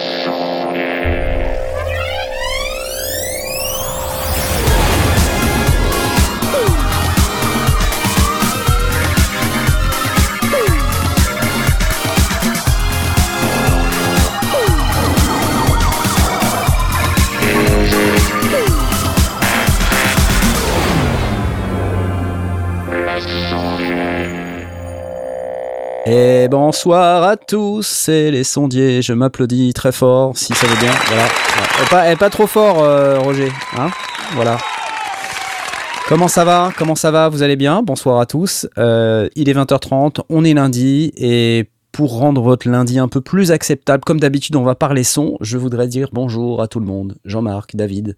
Et bonsoir à tous, c'est les sondiers. Je m'applaudis très fort, si ça veut bien. Voilà. Et pas, trop fort, euh, Roger. Hein voilà. Comment ça va Comment ça va Vous allez bien? Bonsoir à tous. Euh, il est 20h30, on est lundi et pour rendre votre lundi un peu plus acceptable, comme d'habitude, on va parler son. Je voudrais dire bonjour à tout le monde. Jean-Marc, David,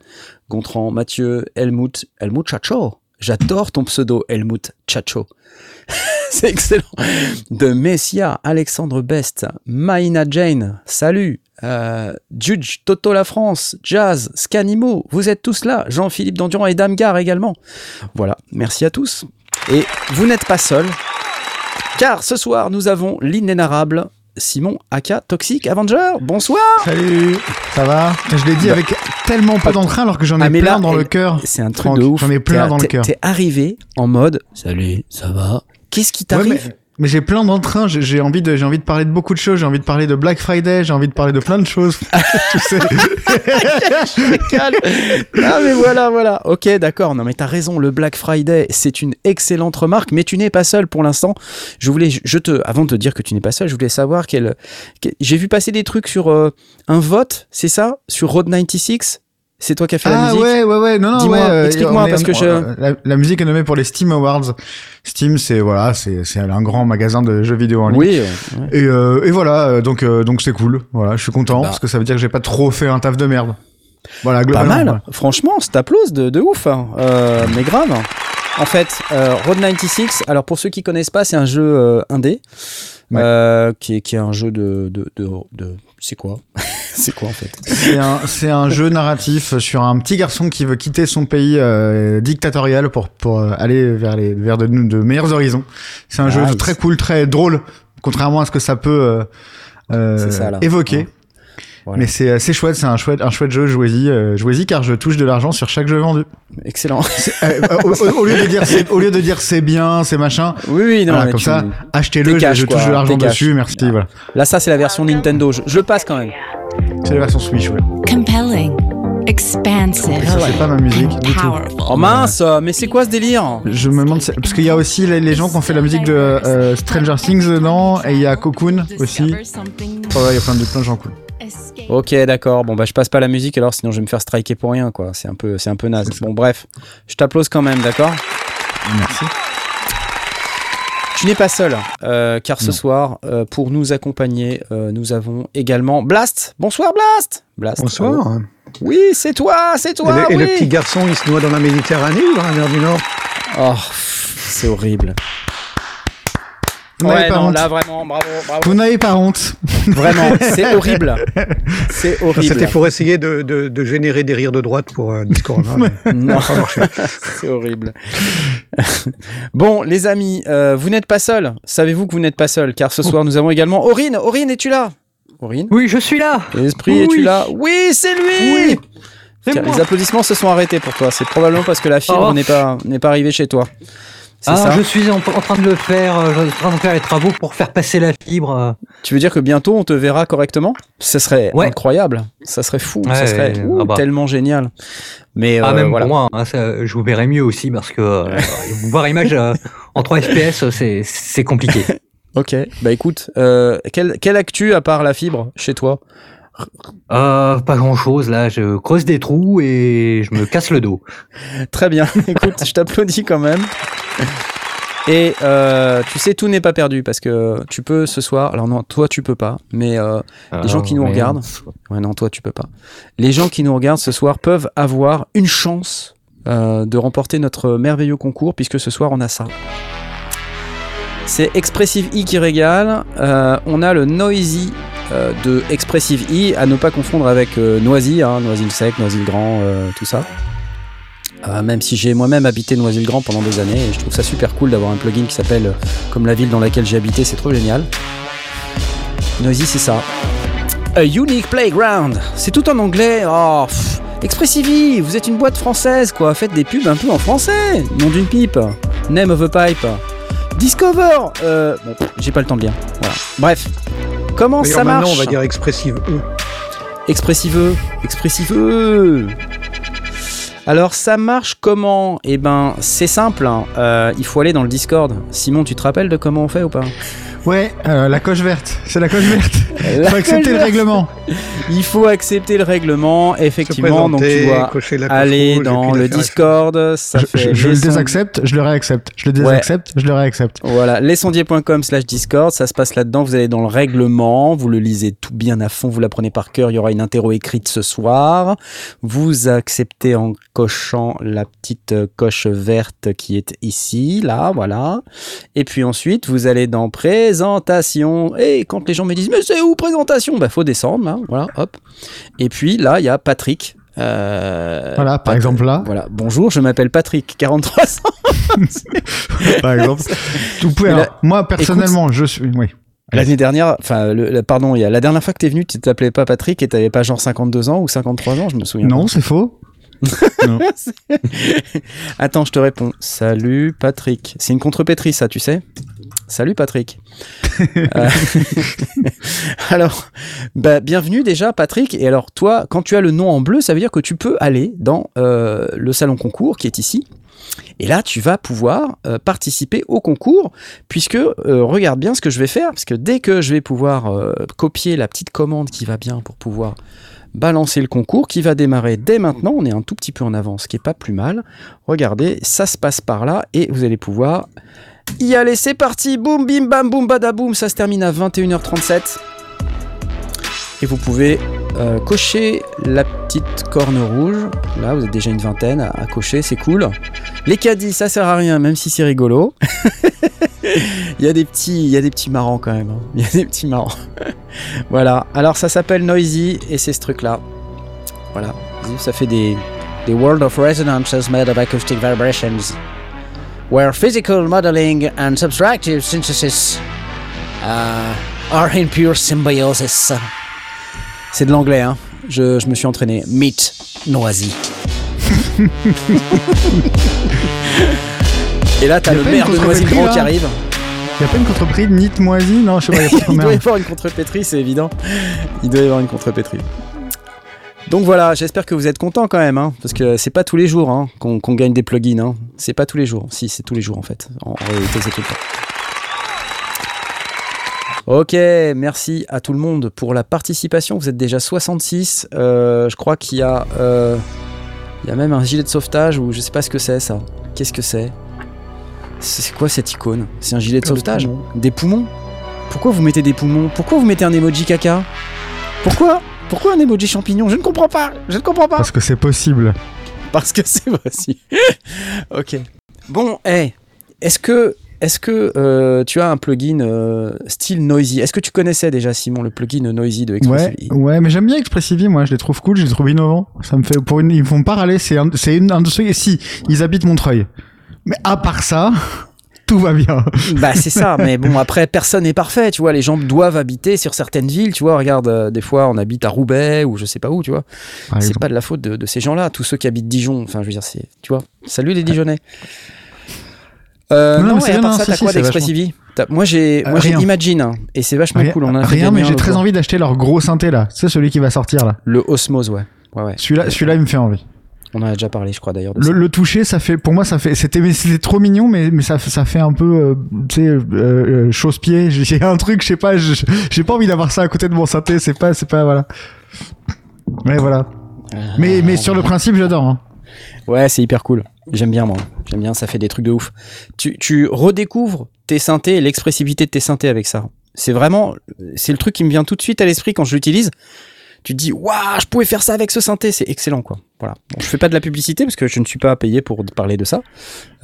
Gontran, Mathieu, Helmut, Helmut Chacho. J'adore ton pseudo, Helmut Chacho. c'est excellent. De Messia, Alexandre Best, Maïna Jane, salut. Euh, Judge, Toto La France, Jazz, Scanimo, vous êtes tous là. Jean-Philippe Danduran et Damgar également. Voilà, merci à tous. Et vous n'êtes pas seuls, car ce soir nous avons l'inénarrable Simon Aka Toxic Avenger. Bonsoir. Salut. Ça va? Je l'ai dit bah, avec tellement pas d'entrain alors que j'en ai ah, plein dans le cœur. C'est un truc de ouf. J'en ai plein dans le cœur. T'es arrivé en mode Salut, ça va? Qu'est-ce qui t'arrive? Mais j'ai plein d'entrain, j'ai envie de, j'ai envie de parler de beaucoup de choses, j'ai envie de parler de Black Friday, j'ai envie de parler de plein de choses. tu sais. ah mais voilà, voilà. Ok, d'accord. Non mais t'as raison. Le Black Friday, c'est une excellente remarque, mais tu n'es pas seul pour l'instant. Je voulais, je te, avant de te dire que tu n'es pas seul, je voulais savoir quel, j'ai vu passer des trucs sur euh, un vote, c'est ça, sur Road 96 c'est toi qui as fait la ah, musique. Ah ouais, ouais, ouais. Non, non, Dis-moi, ouais, explique-moi parce que je. La, la, musique est nommée pour les Steam Awards. Steam, c'est voilà, c'est c'est un grand magasin de jeux vidéo en ligne. Oui. Et, euh, et voilà, euh, donc euh, donc c'est cool. Voilà, je suis content bah. parce que ça veut dire que j'ai pas trop fait un taf de merde. Voilà, globalement. Pas mal. Franchement, c'est applause de, de ouf. Hein. Euh, mais grave. En fait, euh, Road 96. Alors pour ceux qui connaissent pas, c'est un jeu indé. Euh, qui, est, qui est un jeu de, de, de, de c'est quoi? C'est quoi en fait C'est un, jeu narratif sur un petit garçon qui veut quitter son pays euh, dictatorial pour, pour aller vers, les, vers de, de meilleurs horizons. C'est un jeu très cool, très drôle, contrairement à ce que ça peut euh, euh ça, évoquer. Mais c'est chouette, c'est un chouette un chouette jeu, jouez-y, euh, jouez-y car je touche de l'argent sur chaque jeu vendu. Excellent. Euh, au, lieu de dire c'est, au lieu de dire c'est bien, c'est machin. Oui oui non. comme ça, achetez-le, je, touche de l'argent dessus, merci. Voilà. Là ça c'est la version Nintendo, je, je passe quand même. C'est la version Switch, ouais. Compelling. Expansive. c'est pas ma musique du tout. Oh mince, mais c'est quoi ce délire? Je me demande parce qu'il y a aussi les, gens qui ont fait la musique de euh, Stranger Things dedans et il y a Cocoon aussi. Oh, il y a plein de plein de gens cool. Ok, d'accord. Bon, bah, je passe pas la musique alors, sinon je vais me faire striker pour rien, quoi. C'est un peu, c'est un peu naze. Bon, bref, je t'applause quand même, d'accord? Merci. Tu n'es pas seul, euh, car ce soir, euh, pour nous accompagner, euh, nous avons également Blast. Bonsoir, Blast. Blast. Bonsoir. Oui, c'est toi, c'est toi. Et, le, petit garçon, il se noie dans la Méditerranée ou dans la mer du Nord? Oh, c'est horrible. Vous ouais, pas honte. là vraiment, bravo, bravo. Vous n'avez pas honte. Vraiment, c'est horrible. C'est horrible. C'était pour essayer de, de, de, générer des rires de droite pour euh, Discord. Hein, non, c'est horrible. bon, les amis, euh, vous n'êtes pas seuls. Savez-vous que vous n'êtes pas seuls? Car ce soir, nous avons également Aurine. Aurine, es-tu là? Aurine? Oui, je suis là. L'esprit, es-tu là? Oui, c'est lui oui. les applaudissements se sont arrêtés pour toi. C'est probablement parce que la fibre oh. n'est pas, n'est pas arrivée chez toi. Ah, je suis en, train de le faire, euh, je suis en train de faire les travaux pour faire passer la fibre. Euh. Tu veux dire que bientôt on te verra correctement? Ça serait incroyable, ça serait fou, ça serait ah bah. tellement génial. Mais ah, euh, même pour moi, hein, je vous verrai mieux aussi parce que vous voir image en 3 FPS, c'est compliqué. ok, bah écoute, quelle, quelle actu à part la fibre chez toi? Euh, pas grand chose là, je creuse des trous et je me casse le dos. Très bien, écoute, je t'applaudis quand même. Et euh, tu sais, tout n'est pas perdu parce que tu peux ce soir. Alors non, toi tu peux pas, mais euh, les gens qui nous regardent. Ouais, non, toi tu peux pas. Les gens qui nous regardent ce soir peuvent avoir une chance de remporter notre merveilleux concours puisque ce soir on a ça. C'est Expressive E qui régale. on a le Noisy euh, de Expressive E, à ne pas confondre avec euh, Noisy, hein, Noisy sec, Noisy le grand, euh, tout ça. même si j'ai moi-même habité Noisy-le-Grand pendant des années, et je trouve ça super cool d'avoir un plugin qui s'appelle comme la ville dans laquelle j'ai habité, c'est trop génial. Noisy, c'est ça. A Unique Playground. C'est tout en anglais. Oh, Expressivi, vous êtes une boîte française, quoi. Faites des pubs un peu en français. Nom d'une pipe. Name of a pipe. Discover. Bon, j'ai pas le temps de lire. Bref. Comment ça marche Maintenant, on va dire expressive E. Expressive E. Expressive E. Alors ça marche comment? Eh ben c'est simple, hein. euh, il faut aller dans le Discord. Simon, tu te rappelles de comment on fait ou pas? Ouais, euh, la coche verte. C'est la coche verte. Il faut accepter le règlement. Il faut accepter le règlement, effectivement. Donc tu dois aller dans le Discord. Ça je, fait je, le désaccepte, je le réaccepte. Je le désaccepte, je le réaccepte. Voilà, lesondiers.com slash Discord. Ça se passe là-dedans. Vous allez dans le règlement. Vous le lisez tout bien à fond. Vous l'apprenez par cœur. Il y aura une interro écrite ce soir. Vous acceptez en cochant la petite coche verte qui est ici, là, voilà. Et puis ensuite, vous allez dans pré présentation. Et quand les gens me disent, mais c'est où présentation? Bah, faut descendre, là, voilà, hop. Et puis là, il y a Patrick. Euh, voilà, par exemple là. Voilà, bonjour, je m'appelle Patrick, 43 ans. par exemple. Tout moi, personnellement, je suis. Oui. L'année dernière, enfin, pardon, y a la dernière fois que tu es venu, tu t'appelais pas Patrick et t'avais pas genre 52 ans ou 53 ans, je me souviens. Non, c'est faux. Attends, je te réponds. Salut Patrick. C'est une contrepétrie, ça, tu sais? Salut Patrick. Euh, alors, bah, bienvenue déjà Patrick. Et alors toi, quand tu as le nom en bleu, ça veut dire que tu peux aller dans euh, le salon concours qui est ici. Et là, tu vas pouvoir euh, participer au concours, puisque regarde bien ce que je vais faire, parce que dès que je vais pouvoir copier la petite commande qui va bien pour pouvoir balancer le concours, qui va démarrer dès maintenant, on est un tout petit peu en avance, ce qui est pas plus mal. Regardez, ça se passe par là, et vous allez pouvoir y allez, c'est parti. Boum, bim, bam, boum, badaboum. Ça se termine à 21h37. Et vous pouvez euh, cocher la petite corne rouge. Là, vous êtes déjà une vingtaine à, cocher, c'est cool. Les caddies, ça sert à rien, même si c'est rigolo. il, y a des petits, il y a des petits marrants quand même. Hein. Il y a des petits marrants. voilà. Alors, ça s'appelle Noisy et c'est ce truc-là. Voilà. Ça fait des, des World of Resonances made of acoustic vibrations where physical modeling and subtractive synthesis uh, are in pure symbiosis. C'est de l'anglais, hein. Je, je, me suis entraîné. Meat noisy. Et là, t'as le maire de Noisy Grand qui arrive. Il n'y a pas une contrepétrie de Meat Moisy Non, je sais pas. Il doit y avoir une contrepétrie, c'est évident. Il doit y avoir une contrepétrie. Donc voilà, j'espère que vous êtes contents quand même, hein, parce que c'est pas tous les jours hein, qu'on gagne des plugins. Hein. C'est pas tous les jours. Si, c'est tous les jours en fait. En, réalité, c'est tout le temps. Ok, merci à tout le monde pour la participation. Vous êtes déjà 66. Euh, je crois qu'il y a, euh, il y a même un gilet de sauvetage ou je sais pas ce que c'est ça. Qu'est-ce que c'est? C'est quoi cette icône? C'est un gilet de sauvetage? Des poumons? Pourquoi vous mettez des poumons? Pourquoi vous mettez un emoji caca? Pourquoi? Pourquoi un emoji champignon Je ne comprends pas. Je ne comprends pas. Parce que c'est possible. Parce que c'est possible. ok. Bon, hey, est-ce que est-ce que euh, tu as un plugin euh, style Noisy? Est-ce que tu connaissais déjà Simon le plugin Noisy de Expressivity Ouais, ouais, mais j'aime bien Expressivity, moi, je les trouve cool, je les trouve innovants. Ça me fait pour une, ils font pas râler. C'est un, une industrie. Si, ils habitent Montreuil. Mais à part ça, tout va bien. bah c'est ça, mais bon après personne n'est parfait, tu vois, les gens doivent habiter sur certaines villes, tu vois, regarde, euh, des fois on habite à Roubaix ou je sais pas où, tu vois. C'est pas de la faute de, ces gens-là, tous ceux qui habitent Dijon, enfin je veux dire, c'est, tu vois, salut les Dijonnais. Euh, non, mais à part ça, t'as quoi d'Expressivi Moi j'ai, moi j'ai Imagine hein, et c'est vachement cool. On a rien, mais j'ai très envie d'acheter leur gros synthé là. C'est celui qui va sortir là. Le Osmose, ouais. ouais, ouais. Celui-là, celui-là, il me fait envie. On en a déjà parlé, je crois d'ailleurs. Le, le, toucher, ça fait, pour moi, ça fait, c'était, c'était trop mignon, mais, mais ça, ça fait un peu, euh, tu sais, euh, euh chausse-pied. J'ai un truc, je sais pas, j'ai pas envie d'avoir ça à côté de mon synthé. C'est pas, c'est pas, voilà. Mais voilà. mais, mais sur le principe, j'adore. Hein. Ouais, c'est hyper cool. J'aime bien moi. J'aime bien, ça fait des trucs de ouf. Tu, tu redécouvres tes synthés, l'expressivité de tes synthés avec ça. C'est vraiment, c'est le truc qui me vient tout de suite à l'esprit quand je l'utilise tu te dis waouh je pouvais faire ça avec ce synthé. C'est excellent quoi. Voilà. Bon, je fais pas de la publicité parce que je ne suis pas payé pour parler de ça.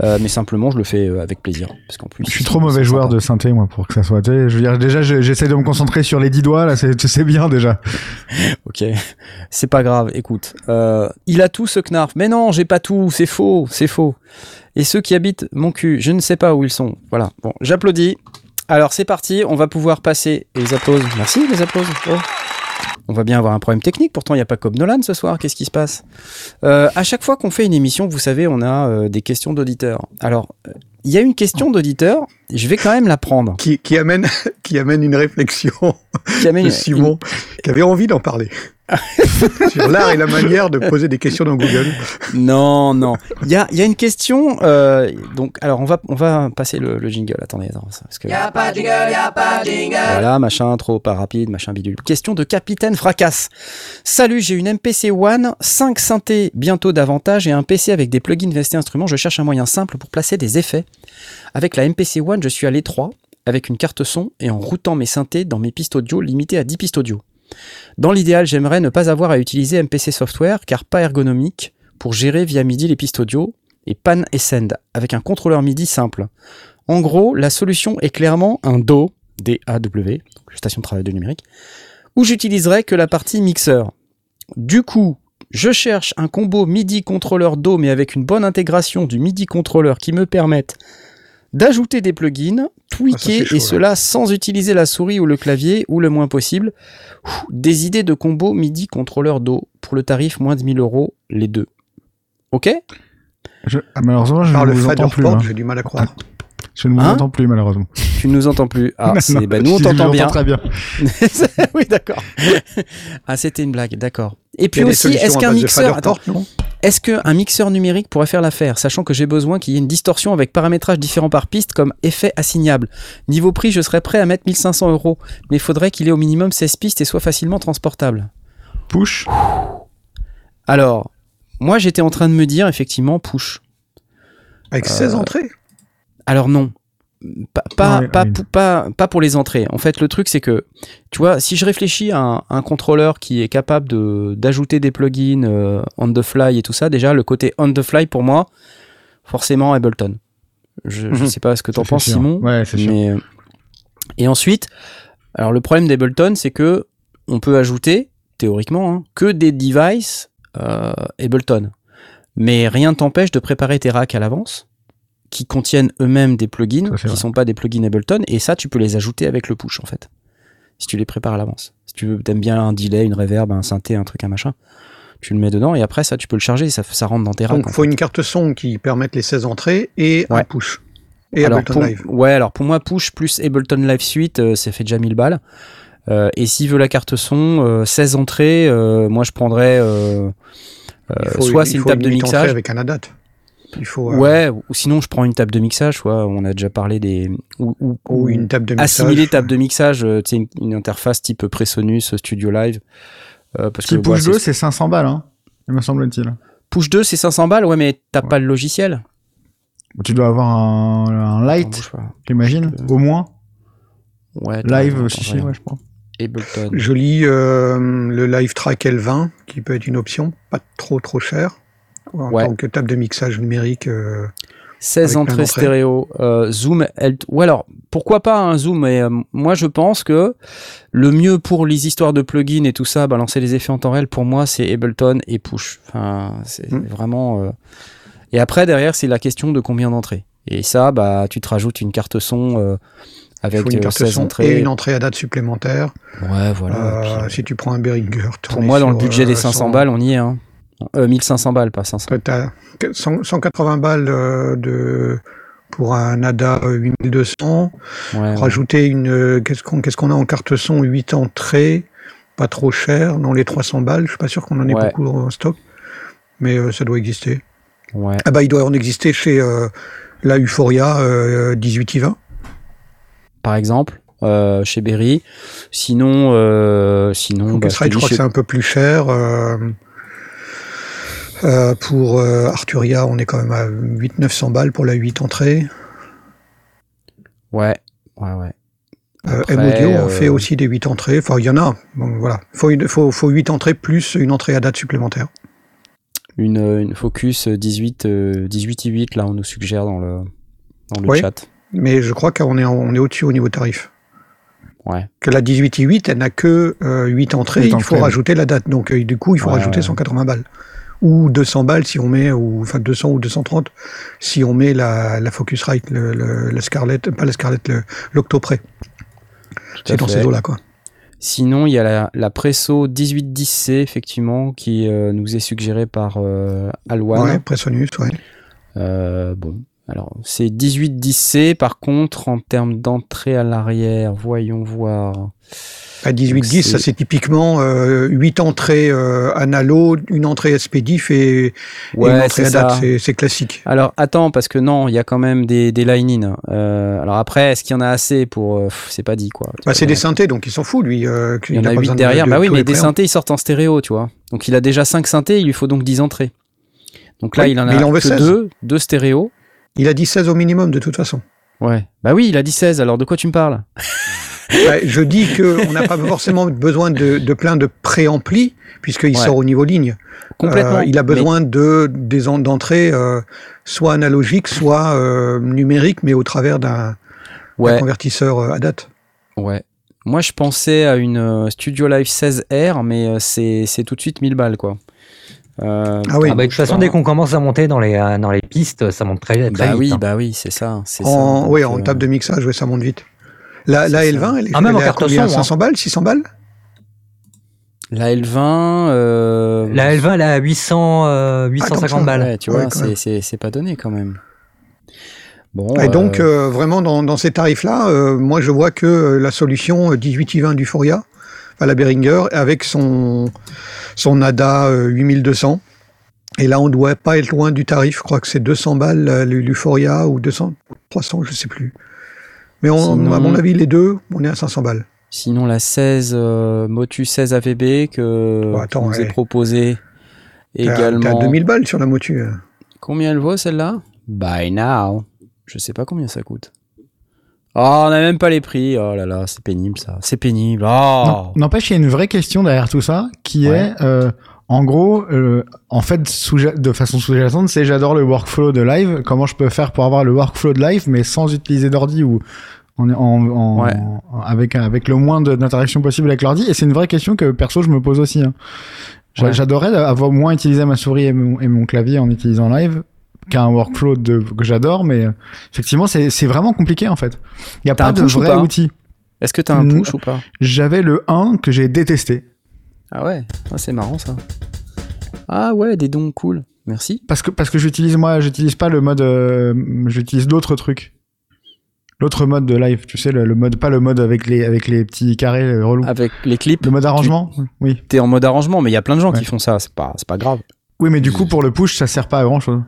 Euh, mais simplement je le fais euh, avec plaisir. Parce qu'en plus je suis trop mauvais joueur de synthé moi pour que ça soit je veux dire déjà j'essaie de me concentrer sur les dix doigts là c'est bien déjà. Ok. C'est pas grave écoute. Euh, il a tout ce knarf. Mais non j'ai pas tout. C'est faux c'est faux. Et ceux qui habitent mon cul je ne sais pas où ils sont. Voilà. Bon j'applaudis. Alors c'est parti. On va pouvoir passer les applauses. Merci les applauses. Oh. On va bien avoir un problème technique, pourtant il n'y a pas comme Nolan ce soir, qu'est-ce qui se passe? Euh, À chaque fois qu'on fait une émission, vous savez, on a euh, des questions d'auditeurs. Alors, il y a une question d'auditeur, je vais quand même la prendre. Qui, qui amène, qui amène une réflexion qui amène de Simon, qui avait envie d'en parler. sur l'art et la manière de poser des questions dans Google. Non, non. Il y a, y a, une question. Euh, donc, alors, on va, on va passer le, le jingle. Attendez, attends, parce que... Y a pas de jingle, y a pas de jingle. Voilà, machin, trop pas rapide, machin bidule. Question de Capitaine Fracasse. Salut, j'ai une MPC One, 5 synthés bientôt davantage et un PC avec des plugins VST instruments. Je cherche un moyen simple pour placer des effets. Avec la MPC One, je suis à l'étroit avec une carte son et en routant mes synthés dans mes pistes audio limitées à 10 pistes audio. Dans l'idéal, j'aimerais ne pas avoir à utiliser MPC Software car pas ergonomique pour gérer via MIDI les pistes audio et pan et send avec un contrôleur MIDI simple. En gros, la solution est clairement un DAW, D-A-W, station de travail de numérique, où j'utiliserai que la partie mixeur. Du coup, je cherche un combo MIDI contrôleur DAW mais avec une bonne intégration du MIDI contrôleur qui me permette d'ajouter des plugins, tweaker ah, et cela sans utiliser la souris ou le clavier ou le moins possible. Des idées de combo MIDI contrôleur Do pour le tarif moins de 1000 euros les deux. Ok? Je, ah, Malheureusement, je ne vous entends plus. Hein. J'ai du mal à croire. Je ne vous hein? entends plus malheureusement. Tu ne nous entends plus. Ah, bah, nous on t'entend bien. Très bien. oui, d'accord. ah, c'était une blague, d'accord. Et puis aussi, est-ce qu'un mixeur, est-ce qu'un mixeur numérique pourrait faire l'affaire, sachant que j'ai besoin qu'il y ait une distorsion avec paramétrage différent par piste comme effet assignable? Niveau prix, je serais prêt à mettre 1500 euros, mais il faudrait qu'il ait au minimum 16 pistes et soit facilement transportable. Push. Alors, moi j'étais en train de me dire effectivement push. Avec 16 euh, entrées? Alors non. Pas, pas, pas, pour les entrées. En fait, le truc, c'est que, tu vois, si je réfléchis à un, contrôleur qui est capable d'ajouter des plugins euh, on the fly et tout ça, déjà, le côté on the fly, pour moi, forcément, Ableton. Je, ne mhm. sais pas ce que tu en penses, Simon. Ouais, c'est mais... Euh, et ensuite, alors le problème d'Ableton, c'est que on peut ajouter, théoriquement, hein, que des devices euh, Ableton. Mais rien ne t'empêche de préparer tes racks à l'avance qui contiennent eux-mêmes des plugins, qui ne sont pas des plugins Ableton, et ça, tu peux les ajouter avec le push, en fait. Si tu les prépares à l'avance. Si tu veux, aimes bien un delay, une reverb, un synthé, un truc, un machin, tu le mets dedans, et après, ça, tu peux le charger, ça, ça rentre dans tes racks. Donc, il faut une carte son qui permette les 16 entrées et un push. Et Ableton Live. Ouais, alors pour moi, push plus Ableton Live Suite, euh, ça fait déjà 1000 balles. Euh, et s'il veut la carte son, 16 euh, entrées, moi je prendrais soit c'est une table de mixage avec un ADAT. Euh, ouais, ou sinon je prends une table de mixage, quoi. on a déjà parlé des. Ou, une table de mixage. Assimiler table de mixage, euh, tu sais, une, interface type Presonus, Studio Live. Euh, parce que, Push 2, c'est 500 balles, hein, il me semble-t-il. Push 2, c'est 500 balles, ouais, mais t'as pas le logiciel. Tu dois avoir un, un light, j'imagine, au moins. Ouais, live, si, si, ouais, je crois. Ableton. Je lis le Live Track L20, qui peut être une option, pas trop trop cher en tant que table de mixage numérique. 16 euh, entrées stéréo, euh, zoom, ou alors pourquoi pas un zoom mais euh, moi je pense que le mieux pour les histoires de plugins et tout ça, balancer les effets en temps réel, pour moi c'est Ableton et Push. Enfin, c'est hmm. vraiment. Et après derrière c'est la question de combien d'entrées. Et ça, bah tu te rajoutes une carte son avec une carte 16 son entrées. et une entrée à date supplémentaire. Ouais, voilà. si tu prends un Behringer. Pour moi, dans le budget des 500 balles, on y est. Hein. 1500 euh, balles, pas 500. 180 balles euh, de pour un ADA 8200. Rajouter une euh, qu'est-ce qu'on qu'est-ce qu'on a en carte son 8 entrées, pas trop cher, dans les 300 balles. Je suis pas sûr qu'on en ait beaucoup en stock, mais ça doit exister. Ouais. Ah bah il doit en exister chez la Euphoria 18 i 20 par exemple. chez Berry. Sinon, sinon, bah, je crois que c'est un peu plus cher. Euh, pour euh, Arturia, on est quand même à 800-900 balles pour la 8 entrées. Ouais, ouais, ouais. Euh, M-Audio, on fait aussi des 8 entrées. Enfin, il y en a. Bon, voilà. Il faut, faut, 8 entrées plus une entrée à date supplémentaire. Une, une Focus 18, 18 et 8, là, on nous suggère dans le, dans le chat. Mais je crois qu'on est, on est au-dessus au niveau tarif. Ouais. Que la 18 et 8, elle n'a que 8 entrées, il faut rajouter la date. Donc, du coup, il faut rajouter 180 balles ou 200 balles si on met, ou enfin 200 ou 230 si on met la, la Focusrite, le, le, la Scarlett, pas la Scarlett, l'Octoprès. C'est dans ces eaux-là, quoi. Sinon, il y a la, Presso 1810C, effectivement, qui euh, nous est suggérée par euh, Alwan. Ouais, Pressonus, ouais. Euh, bon, alors c'est 1810C, par contre, en termes d'entrée à l'arrière, voyons voir. À 1810, ça c'est typiquement euh, 8 entrées euh, analo, une entrée SPDIF et, ouais, une entrée ADAT, c'est classique. Alors attends, parce que non, il y a quand même des, des line-in. Euh, alors après, est-ce qu'il y en a assez pour... Euh, c'est pas dit quoi. Bah, c'est des synthés, donc il s'en fout lui. Euh, il y en a, 8 derrière, bah oui, mais des synthés ils sortent en stéréo, tu vois. Donc il a déjà 5 synthés, il lui faut donc 10 entrées. Donc là, il en a que 2, 2 stéréos. Il a dit 16 au minimum de toute façon. Ouais. Bah oui, il a dit 16, alors de quoi tu me parles? Bah, je dis qu'on n'a pas forcément besoin de, de plein de préamplis, puisqu'il sort au niveau ligne. Complètement. Euh, il a besoin de des d'entrée euh, soit analogique, soit euh, numérique, mais au travers d'un convertisseur ADAT. Ouais. Moi, je pensais à une Studio Live 16R, mais c'est tout de suite 1000 balles, quoi. Euh, ah oui. Ah bah, de toute façon, dès qu'on commence à monter dans les, dans les pistes, ça monte très, très bah vite. Oui, hein. bah oui, c'est ça. En, ça oui, en table de mixage, ça monte vite. La, la L20, elle est, ah, même elle combien 500 hein. balles 600 balles? La L20. Euh... La L20, elle est à 800, euh, 850 balles. Ouais, tu vois, c'est pas donné quand même. Bon, et donc, euh, euh, vraiment, dans, dans ces tarifs-là, euh, moi, je vois que la solution 18i20 du Foria, à la Behringer, avec son, son ADA 8200. Et là, on ne doit pas être loin du tarif. Je crois que c'est 200 balles l'Euphoria ou 200, 300, je sais plus. Mais on, à mon avis, les deux, on est à 500 balles. Sinon, la 16 euh, Motu 16 AVB que vous avez proposé également. T'as 2000 balles sur la Motu. Combien elle vaut celle-là? By now. Je sais pas combien ça coûte. Oh, on n'a même pas les prix. Oh là là, c'est pénible ça. C'est pénible. Oh. N'empêche, il y a une vraie question derrière tout ça qui est. Euh, en gros, euh, en fait, de façon sous-jacente, c'est j'adore le workflow de live. Comment je peux faire pour avoir le workflow de live, mais sans utiliser d'ordi ou en, en, avec avec le moins d'interaction possible avec l'ordi? Et c'est une vraie question que perso je me pose aussi. Hein. J'adorerais avoir moins utilisé ma souris et mon, clavier en utilisant live qu'un workflow de, que j'adore, mais effectivement c'est vraiment compliqué en fait. Il n'y a pas de vrai outil. Est-ce que tu as un push ou pas J'avais le 1 que j'ai détesté. Ah ouais, ah, c'est marrant ça. Ah ouais, des dons cool. Merci. Parce que parce que j'utilise moi, j'utilise pas le mode, euh, j'utilise d'autres trucs. L'autre mode de live, tu sais, le, mode pas le mode avec les avec les petits carrés euh, relous. Avec les clips. Le mode arrangement. Oui. T'es en mode arrangement, mais il y a plein de gens qui font ça. C'est pas pas grave. Oui, mais du coup pour le push, ça sert pas à grand chose.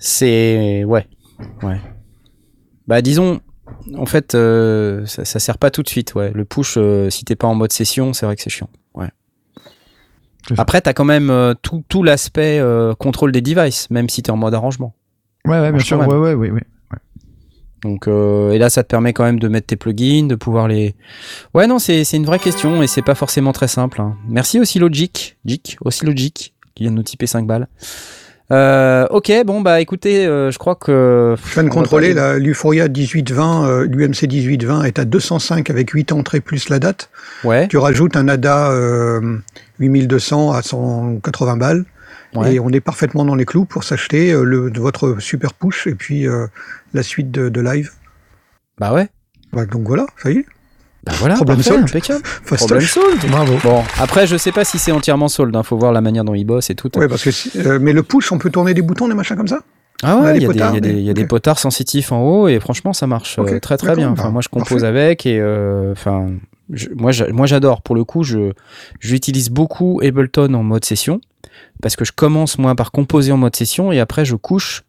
C'est ouais, ouais. Bah disons, en fait, euh, ça, ça, sert pas tout de suite. Ouais, le push, si t'es pas en mode session, c'est vrai que c'est chiant. Ouais. Après, tu as quand même euh, tout, tout l'aspect euh, contrôle des devices, même si tu es en mode arrangement. Ouais, ouais, bien sûr. Ouais, ouais, ouais, ouais. Donc, euh, et là, ça te permet quand même de mettre tes plugins, de pouvoir les. Ouais, non, c'est une vraie question et c'est pas forcément très simple. Hein. Merci aussi Logic, Jic, aussi Logic, qui vient de nous typer 5 balles. Euh, ok, bon bah écoutez, euh, je crois que. Je viens de contrôler l'Euphoria 1820, l'UMC 1820 est à 205 avec 8 entrées plus la date. Ouais. Tu rajoutes un ADA 8200 à 180 balles. Et on est parfaitement dans les clous pour s'acheter euh, le votre super push et puis euh, la suite de, live. Bah ouais. Bah donc voilà, ça y est. Bah voilà, problème solved. Impeccable. Problème solved. Bravo. Bon, après, je sais pas si c'est entièrement solde. Hein. Faut voir la manière dont il bosse et tout. Ouais, parce que euh, mais le push, on peut tourner des boutons, des machins comme ça? Ah ouais, il y, a des, potards sensitifs en haut et franchement ça marche très très bien. Enfin, moi je compose avec et enfin moi, moi j'adore. Pour le coup, je j'utilise beaucoup Ableton en mode session parce que je commence moi par composer en mode session et après je couche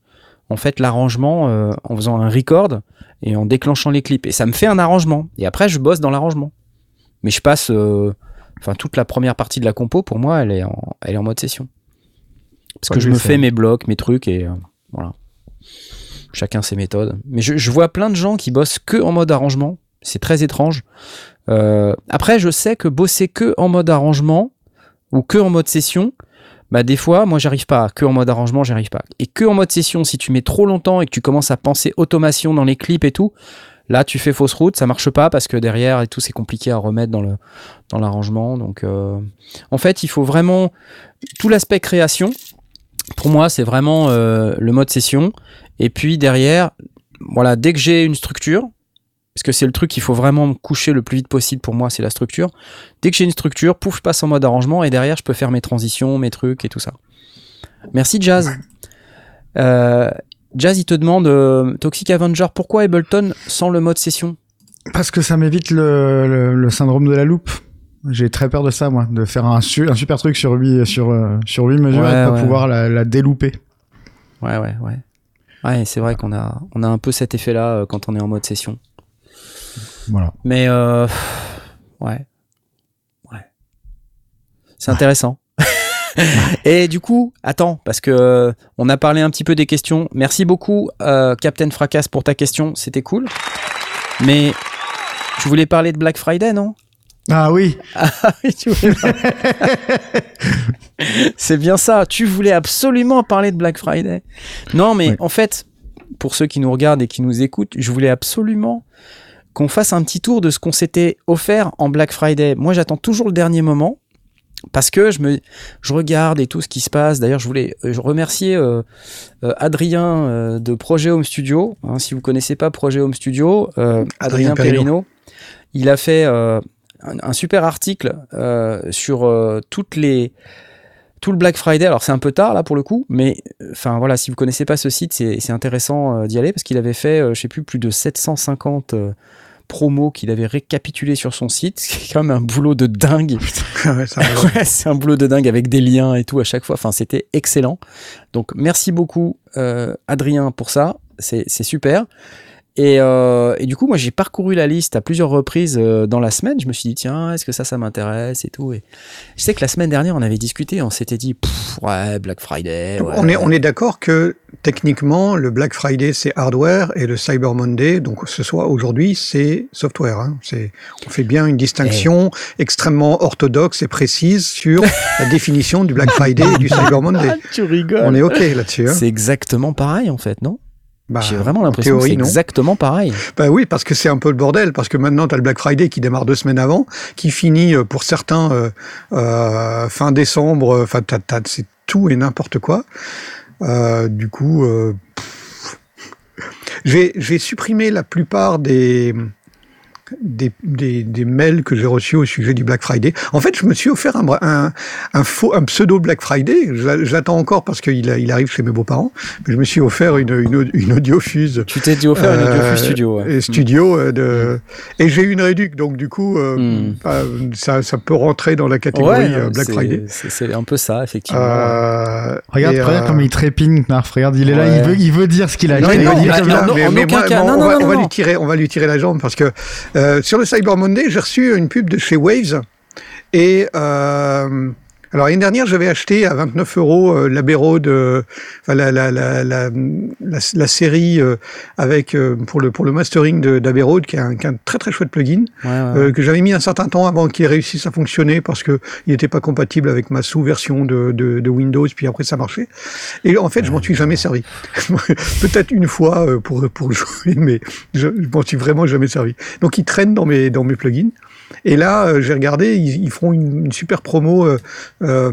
en fait l'arrangement euh, en faisant un record et en déclenchant les clips et ça me fait un arrangement et après je bosse dans l'arrangement. Mais je passe euh, enfin toute la première partie de la compo pour moi elle est en elle est en mode session. Parce que je me fais mes blocs, mes trucs et euh, voilà. Chacun ses méthodes. Mais je, je vois plein de gens qui bossent que en mode arrangement. C'est très étrange. Après, je sais que bosser que en mode arrangement ou que en mode session, bah des fois, moi j'arrive pas. Que en mode arrangement, j'arrive pas. Et que en mode session, si tu mets trop longtemps et que tu commences à penser automation dans les clips et tout, là tu fais fausse route, ça marche pas parce que derrière et tout c'est compliqué à remettre dans le dans l'arrangement. Donc euh, en fait, il faut vraiment tout l'aspect création. Pour moi, c'est vraiment euh, le mode session. Et puis derrière, voilà, dès que j'ai une structure, parce que c'est le truc qu'il faut vraiment coucher le plus vite possible pour moi, c'est la structure. Dès que j'ai une structure, pouf, je passe en mode arrangement et derrière, je peux faire mes transitions, mes trucs et tout ça. Merci Jazz. Euh, Jazz, il te demande, euh, Toxic Avenger, pourquoi Ableton sans le mode session? Parce que ça m'évite le, syndrome de la loupe. J'ai très peur de ça, moi, de faire un, un super truc sur 8, sur, euh, sur 8 mesures et de pas pouvoir la, la délouper. Ouais, ouais, ouais. Ouais, c'est vrai qu'on a, on a un peu cet effet-là quand on est en mode session. Voilà. Mais euh, ouais, ouais, c'est intéressant. Et du coup, attends, parce que euh, on a parlé un petit peu des questions. Merci beaucoup, euh, Captain Fracas, pour ta question. C'était cool. Mais tu voulais parler de Black Friday, non? Ah oui. Ah C'est bien ça. Tu voulais absolument parler de Black Friday. Non, mais en fait, pour ceux qui nous regardent et qui nous écoutent, je voulais absolument qu'on fasse un petit tour de ce qu'on s'était offert en Black Friday. Moi, j'attends toujours le dernier moment parce que je me je regarde et tout ce qui se passe. D'ailleurs, je voulais euh, remercier euh, euh, Adrien de Projet Home Studio. Hein, si vous connaissez pas Projet Home Studio, Adrien, Perino. il a fait un, un, super article sur toutes les tout le Black Friday. Alors c'est un peu tard là pour le coup, mais enfin voilà, si vous connaissez pas ce site, c'est intéressant d'y aller parce qu'il avait fait, je sais plus, plus de 750 promo qu'il avait récapitulé sur son site, c'est quand même un boulot de dingue. c'est un boulot de dingue avec des liens et tout à chaque fois. Enfin, c'était excellent. Donc, merci beaucoup, euh, Adrien, pour ça. C'est super. Euh, et, du coup, moi, j'ai parcouru la liste à plusieurs reprises euh, dans la semaine. Je me suis dit, tiens, est-ce que ça, ça m'intéresse et tout. Et je sais que la semaine dernière, on avait discuté, on s'était dit, ouais, Black Friday. On est, on est d'accord que techniquement, le Black Friday, c'est hardware et le Cyber Monday, donc ce soit aujourd'hui, c'est software. Hein. C'est, on fait bien une distinction eh. extrêmement orthodoxe et précise sur la définition du Black Friday et du Cyber Monday. tu rigoles. On est OK là-dessus. Hein. C'est exactement pareil, en fait, non? Bah, J'ai vraiment l'impression que c'est exactement pareil. Bah oui, parce que c'est un peu le bordel, parce que maintenant tu as le Black Friday qui démarre deux semaines avant, qui finit euh, pour certains euh, euh, fin décembre, enfin c'est tout et n'importe quoi. Euh, du coup, euh, j'ai supprimé la plupart des des, des, des, mails que j'ai reçus au sujet du Black Friday. En fait, je me suis offert un, un, un faux, un pseudo Black Friday. J'attends encore parce qu'il il arrive chez mes beaux-parents. Mais je me suis offert une, une, une audiofuse. Tu t'es offert une audiofuse studio. Ouais. Studio euh, de, et j'ai eu une réduc, donc du coup, euh, hmm. bah, ça, ça peut rentrer dans la catégorie euh, Black Friday. C'est un peu ça, effectivement. regarde, regarde comme il trépigne, Narf. Regarde, il est là, il veut, il veut dire ce qu'il a acheté. On va lui tirer, on va lui tirer la jambe parce que euh, sur le Cyber Monday, j'ai reçu une pub de chez Waves. Et euh, alors l'année dernière, j'avais acheté à 29 euros euh, la de, enfin, la, la, la, la, la série euh, avec euh, pour le pour le mastering d'Abbey Road, qui est, un, qui est un, très très chouette plugin euh, que j'avais mis un certain temps avant qu'il réussisse à fonctionner parce que il n'était pas compatible avec ma sous-version de, de, de, Windows. Puis après, ça marchait. Et en fait, je m'en suis jamais servi. Peut-être une fois pour pour jouer, mais je, je m'en suis vraiment jamais servi. Donc, il traîne dans mes dans mes plugins. Et là, euh, j'ai regardé, ils, ils, feront une, une super promo. Euh, euh,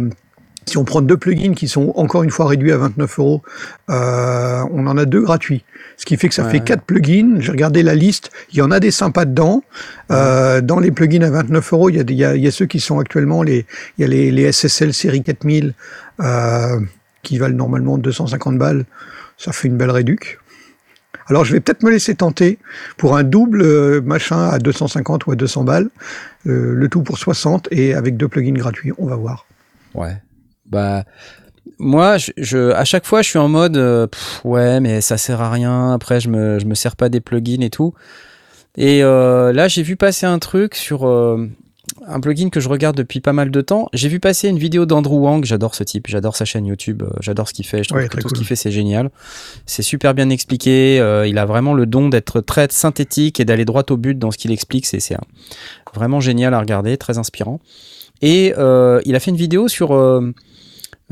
si on prend deux plugins qui sont encore une fois réduits à 29 euros, on en a deux gratuits. Ce qui fait que ça ouais. fait quatre plugins. J'ai regardé la liste. Il y en a des sympas dedans. Euh, dans les plugins à 29 euros, il y a, il y a, il y a ceux qui sont actuellement les, il y a les, les SSL série 4000 euh, qui valent normalement 250 balles. Ça fait une belle réduc. Alors je vais peut-être me laisser tenter pour un double euh, machin à 250 ou à 200 balles, euh, le tout pour 60 et avec deux plugins gratuits. On va voir. Ouais. Bah moi, je, à chaque fois, je suis en mode euh, ouais, mais ça sert à rien. Après, je me, me sers pas des plugins et tout. Et là, j'ai vu passer un truc sur un plugin que je regarde depuis pas mal de temps. J'ai vu passer une vidéo d'Andrew Wang. J'adore ce type. J'adore sa chaîne YouTube. Euh, j'adore ce qu'il fait. Je trouve ouais, que tout cool. ce qu'il fait, c'est génial. C'est super bien expliqué. Euh, il a vraiment le don d'être très synthétique et d'aller droit au but dans ce qu'il explique. C'est vraiment génial à regarder, très inspirant. Et euh, il a fait une vidéo sur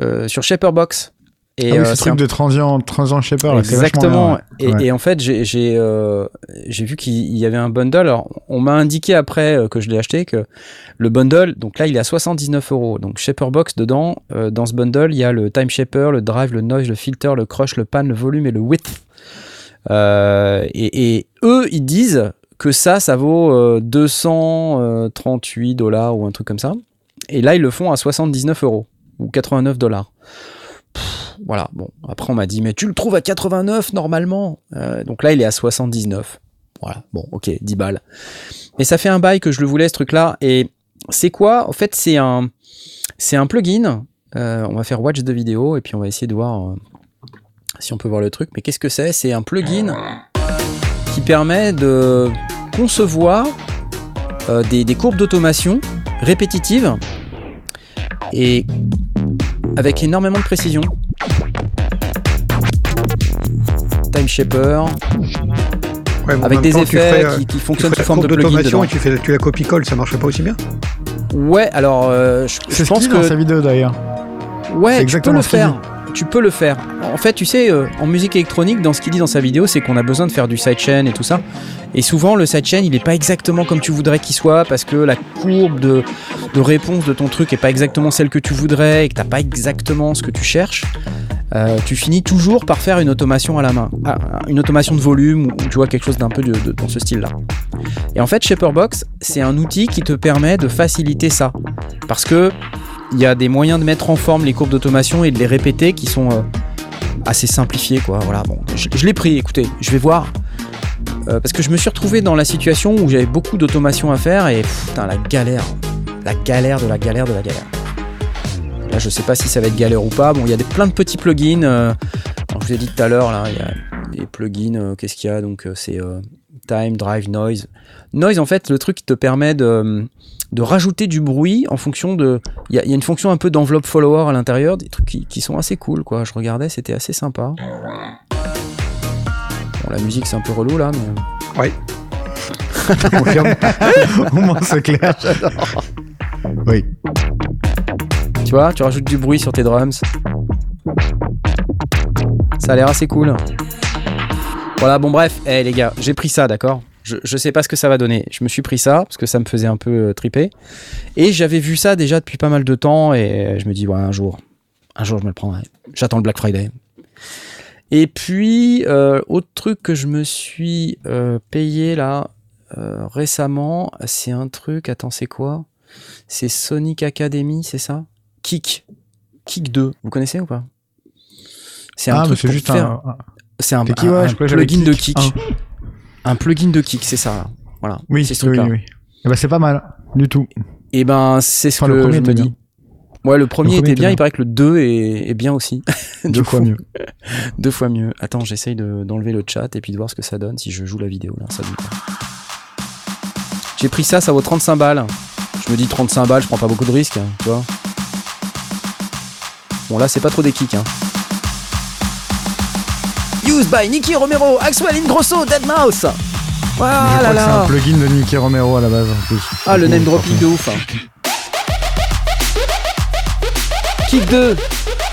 euh, sur Shaperbox. Et ah oui, ce truc un... de transient, transient shaper. Là, Exactement. Et, ouais. et, en fait, j'ai j'ai euh, vu qu'il y avait un bundle. Alors, on m'a indiqué après euh, que je l'ai acheté que le bundle, donc là, il est à 79 euros. Donc, Shaperbox dedans, euh, dans ce bundle, il y a le time shaper, le drive, le noise, le filter, le crush, le pan, le volume et le width. Euh, et, et, eux, ils disent que ça, ça vaut 238 dollars ou un truc comme ça. Et là, ils le font à 79 euros ou 89 dollars. Voilà, bon, après on m'a dit, mais tu le trouves à 89 normalement. donc là, il est à 79. Voilà, bon, ok, 10 balles. Mais ça fait un bail que je le voulais, ce truc-là. Et c'est quoi? En fait, c'est un, c'est un plugin. Euh, on va faire watch de vidéo et puis on va essayer de voir euh, si on peut voir le truc. Mais qu'est-ce que c'est? C'est un plugin qui permet de concevoir euh, des, des, courbes d'automation répétitives et avec énormément de précision. Time Shaper, avec des effets qui, fonctionnent sous forme de plugin et tu fais tu la copie-colle, ça marcherait pas aussi bien Ouais, alors euh, je, je pense que dans sa vidéo d'ailleurs. Ouais, tu peux le faire. Tu peux le faire. En fait, tu sais, euh, en musique électronique, dans ce qu'il dit dans sa vidéo, c'est qu'on a besoin de faire du sidechain et tout ça. Et souvent, le sidechain, il n'est pas exactement comme tu voudrais qu'il soit parce que la courbe de, de réponse de ton truc est pas exactement celle que tu voudrais et que t'as pas exactement ce que tu cherches. Euh, tu finis toujours par faire une automation à la main, ah, une automation de volume ou tu vois quelque chose d'un peu dans ce style-là. Et en fait, Shaperbox, c'est un outil qui te permet de faciliter ça, parce que il y a des moyens de mettre en forme les courbes d'automation et de les répéter qui sont euh, assez simplifiés, quoi. Voilà, je, l'ai pris. Écoutez, je vais voir. Euh, parce que je me suis retrouvé dans la situation où j'avais beaucoup d'automation à faire et putain, la galère, la galère de la galère de la galère. Là, je sais pas si ça va être galère ou pas. Bon, il y a des, plein de petits plugins. Euh, je vous ai dit tout à l'heure, là, il y a des plugins. Euh, qu'est-ce qu'il y a? Donc, euh, c'est Time, Drive, Noise. Noise, en fait, le truc qui te permet de, de rajouter du bruit en fonction de. Il y, a une fonction un peu d'enveloppe follower à l'intérieur, des trucs qui, sont assez cool, quoi. Je regardais, c'était assez sympa. Bon, la musique, c'est un peu relou, là, mais. Oui. Au moins, c'est clair, j'adore. Oui. Tu vois, tu rajoutes du bruit sur tes drums. Ça a l'air assez cool. Voilà, bon bref, hey, les gars, j'ai pris ça, d'accord? Je, je sais pas ce que ça va donner. Je me suis pris ça parce que ça me faisait un peu euh, triper. Et j'avais vu ça déjà depuis pas mal de temps et je me dis, ouais, un jour, un jour je me le prendrai. J'attends le Black Friday. Et puis, euh, autre truc que je me suis euh, payé là récemment, c'est un truc, attends, c'est quoi? C'est Sonic Academy, c'est ça? Kick. Kick 2. Vous connaissez ou pas? C'est un ah, truc juste faire... C'est un, plugin de Kick. Un plugin de Kick, c'est ça. Voilà. Oui, c'est ce oui, oui. Eh ben, c'est pas mal, du tout. Et eh ben, c'est ce que le je me dis. Ouais, le premier, était, bien, il paraît que le 2 est, bien aussi. Deux fois mieux. Deux fois mieux. Attends, j'essaye d'enlever le chat et puis de voir ce que ça donne si je joue la vidéo là. Ça J'ai pris ça, ça vaut 35 balles. Je me dis 35 balles, je prends pas beaucoup de risques, hein, tu vois. Bon, là, c'est pas trop des kicks. Hein. Used by Nicky Romero, Axwell Ingrosso, Deadmau5. Voilà là. C'est un plugin de Nicky Romero à la base en plus. Ah, le name dropping de ouf. Hein. Kick 2.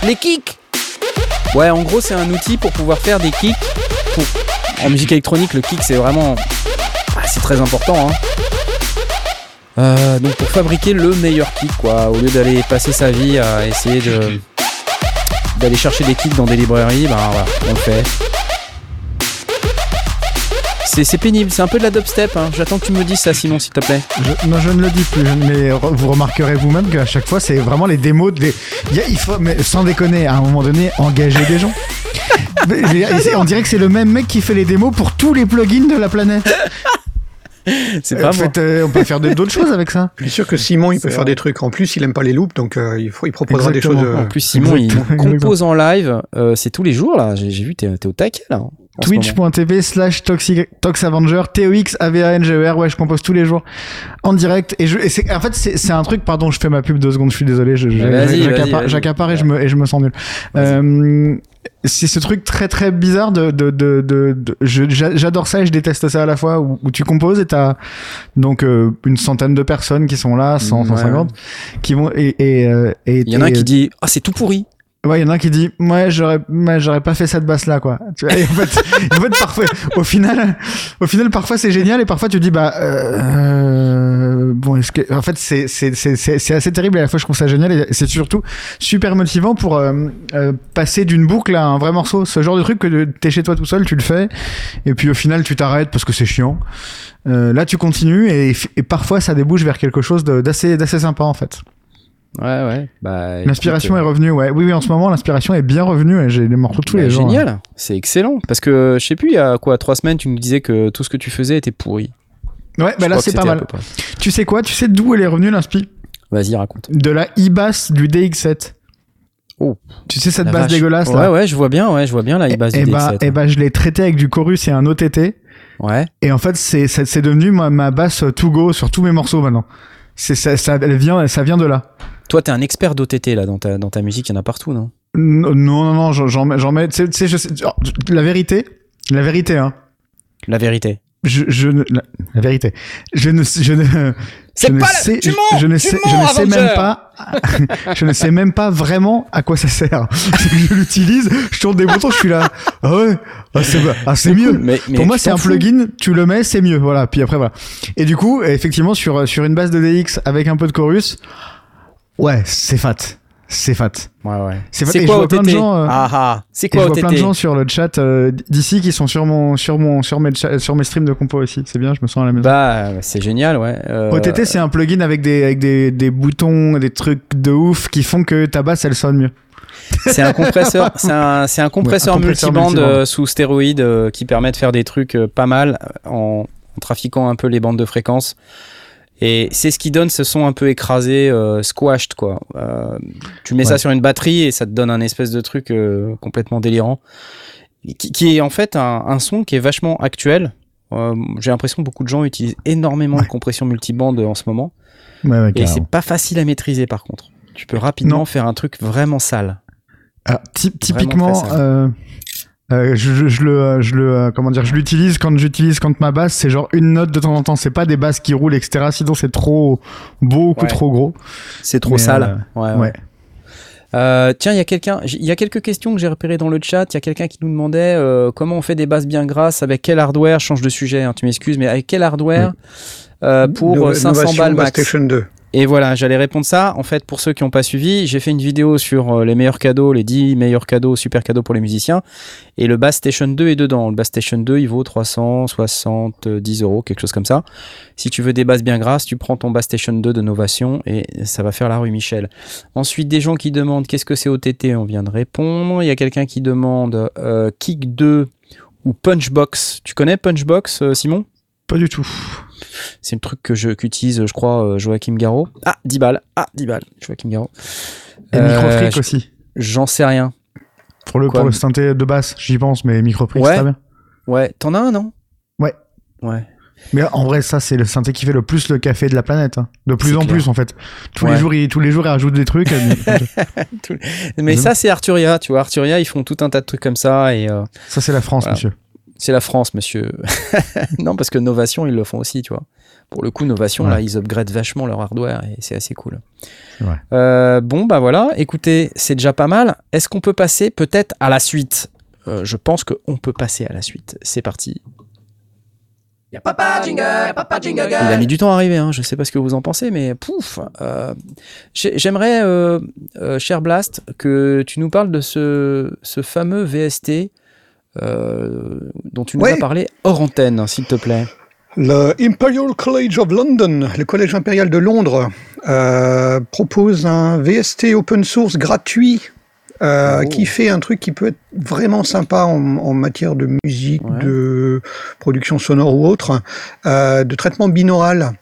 Les kicks. Ouais, en gros, c'est un outil pour pouvoir faire des kicks. En musique électronique, le kick, c'est vraiment. Ah, c'est très important. Hein. Euh, donc pour fabriquer le meilleur kick, quoi, au lieu d'aller passer sa vie à essayer de d'aller chercher des kits dans des librairies, ben voilà, on le fait. C'est pénible, c'est un peu de la dubstep. Hein. J'attends que tu me dises ça, Simon, s'il te plaît. non, je ne le dis plus, mais vous remarquerez vous-même qu'à chaque fois, c'est vraiment les démos. De il faut, mais sans déconner, à un moment donné, engager des gens. on dirait que c'est le même mec qui fait les démos pour tous les plugins de la planète. c'est pas fait, euh, on peut faire d'autres choses avec ça. Je suis sûr que Simon, il peut faire des trucs. En plus, il aime pas les loops, donc euh, il, faut, il proposera des choses. Euh, en plus, Simon, il compose en live. c'est tous les jours là. J'ai vu, t'es es au taquet là. Twitch.tv slash ToxAvenger, T-O-X, A-V-A-N-G-E-R, ouais, je compose tous les jours en direct. Et, je, et en fait, c'est un truc, pardon, je fais ma pub deux secondes, je suis désolé, j'accapare et, je me, et je me sens nul. Euh, c'est ce truc très très bizarre de, de, de, de, j'adore ça et je déteste ça à la fois où, tu composes et t'as donc euh, une centaine de personnes qui sont là 100 150 qui vont et et, euh, et il y en a un qui dit ah c'est tout pourri Ouais, il y en a un qui dit, ouais, j'aurais, j'aurais pas fait cette basse là, quoi. Tu vois, en fait, en fait, parfois, au final, au final, parfois c'est génial et parfois tu dis, bah, euh, en fait, c'est, assez terrible et à la fois je trouve ça génial et c'est surtout super motivant pour euh, euh, passer d'une boucle à un vrai morceau. Ce genre de truc que t'es chez toi tout seul, tu le fais et puis au final tu t'arrêtes parce que c'est chiant. Euh, là, tu continues et, et, parfois ça débouche vers quelque chose d'assez, d'assez sympa en fait. Ouais, ouais. Bah, l'inspiration est revenue, ouais. Oui, oui, en ce moment, l'inspiration est bien revenue et j'ai des morceaux tous bah, les jours. Génial, c'est excellent. Parce que, je sais plus, il y a quoi, trois semaines, tu nous disais que tout ce que tu faisais était pourri. Ouais, bah là, c'est pas mal. Tu sais quoi Tu sais d'où elle est revenue, l'inspi? Vas-y, raconte. De la e-bass du DX7. Oh. Tu sais cette basse dégueulasse là? Ouais, ouais, je vois bien, ouais, je vois bien la e-bass du bah, DX7. Et bah, je l'ai traité avec du chorus et un OTT. Ouais. Et en fait, c'est, devenu ma, ma basse to go sur tous mes morceaux maintenant. C'est, ça, ça, elle vient, ça vient de là. Toi, t'es un expert d'OTT là dans ta, dans ta musique, il y en a partout, non? Non, non, non, j'en mets, j'en mets. Tu sais, je sais, la vérité, la vérité, hein. La vérité. Je, je ne, la, vérité. Je ne, je ne. C'est pas sais, mens, je ne sais, je ne sais même pas, je ne sais même pas vraiment à quoi ça sert. je l'utilise, je tourne des boutons, je suis là. Ah ouais, ah c'est, ah, c'est mieux. Mais, mais Pour moi, c'est un plugin, tu le mets, c'est mieux. Voilà. Puis après, voilà. Et du coup, effectivement, sur, sur une base de DX avec un peu de chorus, Ouais, c'est fat. C'est fat. Ouais, ouais. C'est quoi OTT gens, euh, ah, ah. C'est quoi Je vois plein de gens sur le chat euh, d'ici qui sont sur mon, sur mon, sur mes, sur mes streams de compo aussi. C'est bien, je me sens à la maison. Bah, c'est génial, ouais. Euh... OTT, c'est un plugin avec des, avec des, des boutons, des trucs de ouf qui font que ta basse elle sonne mieux. C'est un compresseur, c'est un, un, compresseur, multibande, euh, sous stéroïde qui permet de faire des trucs pas mal en, en trafiquant un peu les bandes de fréquences. Et c'est ce qui donne ce son un peu écrasé, euh, squashed, quoi. Euh, tu mets ça sur une batterie et ça te donne un espèce de truc euh, complètement délirant. Qui, qui, est en fait un, un, son qui est vachement actuel. J'ai l'impression que beaucoup de gens utilisent énormément de compression multibande en ce moment. Ouais, et c'est pas facile à maîtriser par contre. Tu peux rapidement faire un truc vraiment sale. Ah, typiquement, euh, je, je, le, je le, euh, comment dire, je l'utilise quand j'utilise quand ma basse, c'est genre une note de temps en temps. C'est pas des basses qui roulent, etc. Sinon, c'est trop beau ou trop gros. C'est trop sale. Euh, ouais. ouais. Euh, tiens, il y a quelqu'un, il y a quelques questions que j'ai repérées dans le chat. Il y a quelqu'un qui nous demandait euh, comment on fait des basses bien grasses, avec quel hardware? Change de sujet, hein, tu m'excuses, mais avec quel hardware euh, pour 500 balles max? Station 2. Et voilà, j'allais répondre ça. En fait, pour ceux qui n'ont pas suivi, j'ai fait une vidéo sur euh, les meilleurs cadeaux, les 10 meilleurs cadeaux, super cadeaux pour les musiciens. Et le Bass Station 2 est dedans. Le Bass Station 2, il vaut 370 euros, quelque chose comme ça. Si tu veux des basses bien grasses, tu prends ton Bass Station 2 de Novation et ça va faire la rue Michel. Ensuite, des gens qui demandent qu'est-ce que c'est OTT, on vient de répondre. Il y a quelqu'un qui demande euh, Kick 2 ou Punchbox. Tu connais Punchbox, euh, Simon? Pas du tout. C'est le truc que je qu'utilise, je crois, euh, Joachim Garraud. Ah, 10 balles. Ah, 10 balles, Joachim Garraud. Et euh, aussi. J'en sais rien. Pour le, pour le synthé de basse, j'y pense, mais Microfreak, ouais. c'est bien. Ouais, t'en as un, non? Ouais. Ouais. Mais en vrai, ça, c'est le synthé qui fait le plus le café de la planète. Hein. De plus en plus, en fait. Tous les jours, il, tous les jours, il rajoute des trucs. mais ça, c'est Arturia. Tu vois, Arturia, ils font tout un tas de trucs comme ça. Et, euh, Ça, c'est la France, monsieur. C'est la France, monsieur. non, parce que Novation, ils le font aussi, tu vois. Pour le coup, Novation, là, ils upgradent vachement leur hardware et c'est assez cool. Euh, bon, bah voilà, écoutez, c'est déjà pas mal. Est-ce qu'on peut passer peut-être à la suite? Euh, Je pense qu'on peut passer à la suite. C'est parti. papa jingle, papa jingle. Il a mis du temps à arriver, hein. je sais pas ce que vous en pensez, mais pouf euh, J'aimerais, cher Blast, que tu nous parles de ce, ce fameux VST dont tu nous as parlé hors antenne, s'il te plaît. Le Imperial College of London, le Collège impérial de Londres, euh, propose un VST open source gratuit euh, oh. qui fait un truc qui peut être vraiment sympa en, en matière de musique, de production sonore ou autre, euh, de traitement binaural.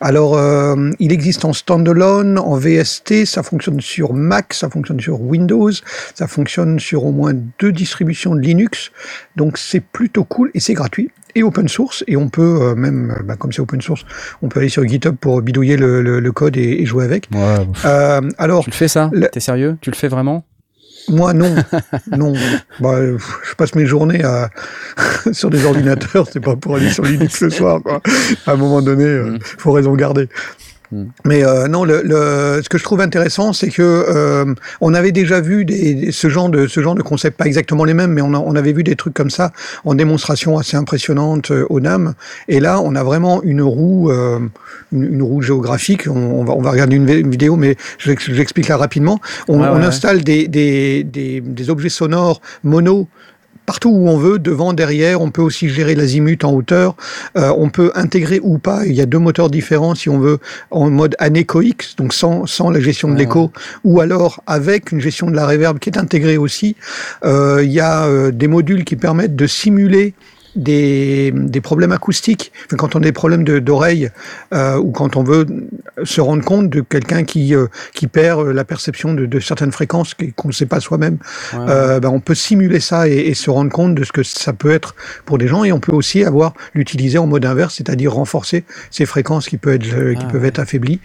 Alors, euh, il existe en standalone, en VST, ça fonctionne sur Mac, ça fonctionne sur Windows, ça fonctionne sur au moins deux distributions de Linux. Donc, c'est plutôt cool et c'est gratuit et open source. Et on peut euh, même, euh, bah, comme c'est open source, on peut aller sur GitHub pour bidouiller le, le, le code et, et, jouer avec. Ouais. Euh, alors, tu le fais ça? T'es sérieux? Tu le fais vraiment? Moi, non. non. Bah, je passe mes journées à... sur des ordinateurs, c'est pas pour aller sur Linux ce soir. Quoi. À un moment donné, il euh, mm. faut raison garder. Hmm. Mais euh, non, le, le, ce que je trouve intéressant, c'est que euh, on avait déjà vu des, ce genre de ce genre de concept, pas exactement les mêmes, mais on, a, on avait vu des trucs comme ça en démonstration assez impressionnante euh, au NAM. Et là, on a vraiment une roue, euh, une, une, roue géographique. On, on, va, on va regarder une, vidéo, mais je j'explique là rapidement. On, on installe des, des, des, des objets sonores mono partout où on veut, devant, derrière. On peut aussi gérer l'azimut en hauteur. Euh, on peut intégrer ou pas. Il y a deux moteurs différents si on veut en mode anéchoïque, donc sans, sans la gestion de l'écho, ou alors avec une gestion de la réverb qui est intégrée aussi. Euh, il y a euh, des modules qui permettent de simuler des, des problèmes acoustiques, enfin, quand on a des problèmes d'oreille euh, ou quand on veut se rendre compte de quelqu'un qui, euh, qui perd la perception de, de certaines fréquences qu'on ne sait pas soi-même, euh, ben on peut simuler ça et, et, se rendre compte de ce que ça peut être pour des gens. Et on peut aussi avoir l'utiliser en mode inverse, c'est-à-dire renforcer ces fréquences qui peuvent être, qui ah peuvent être affaiblies.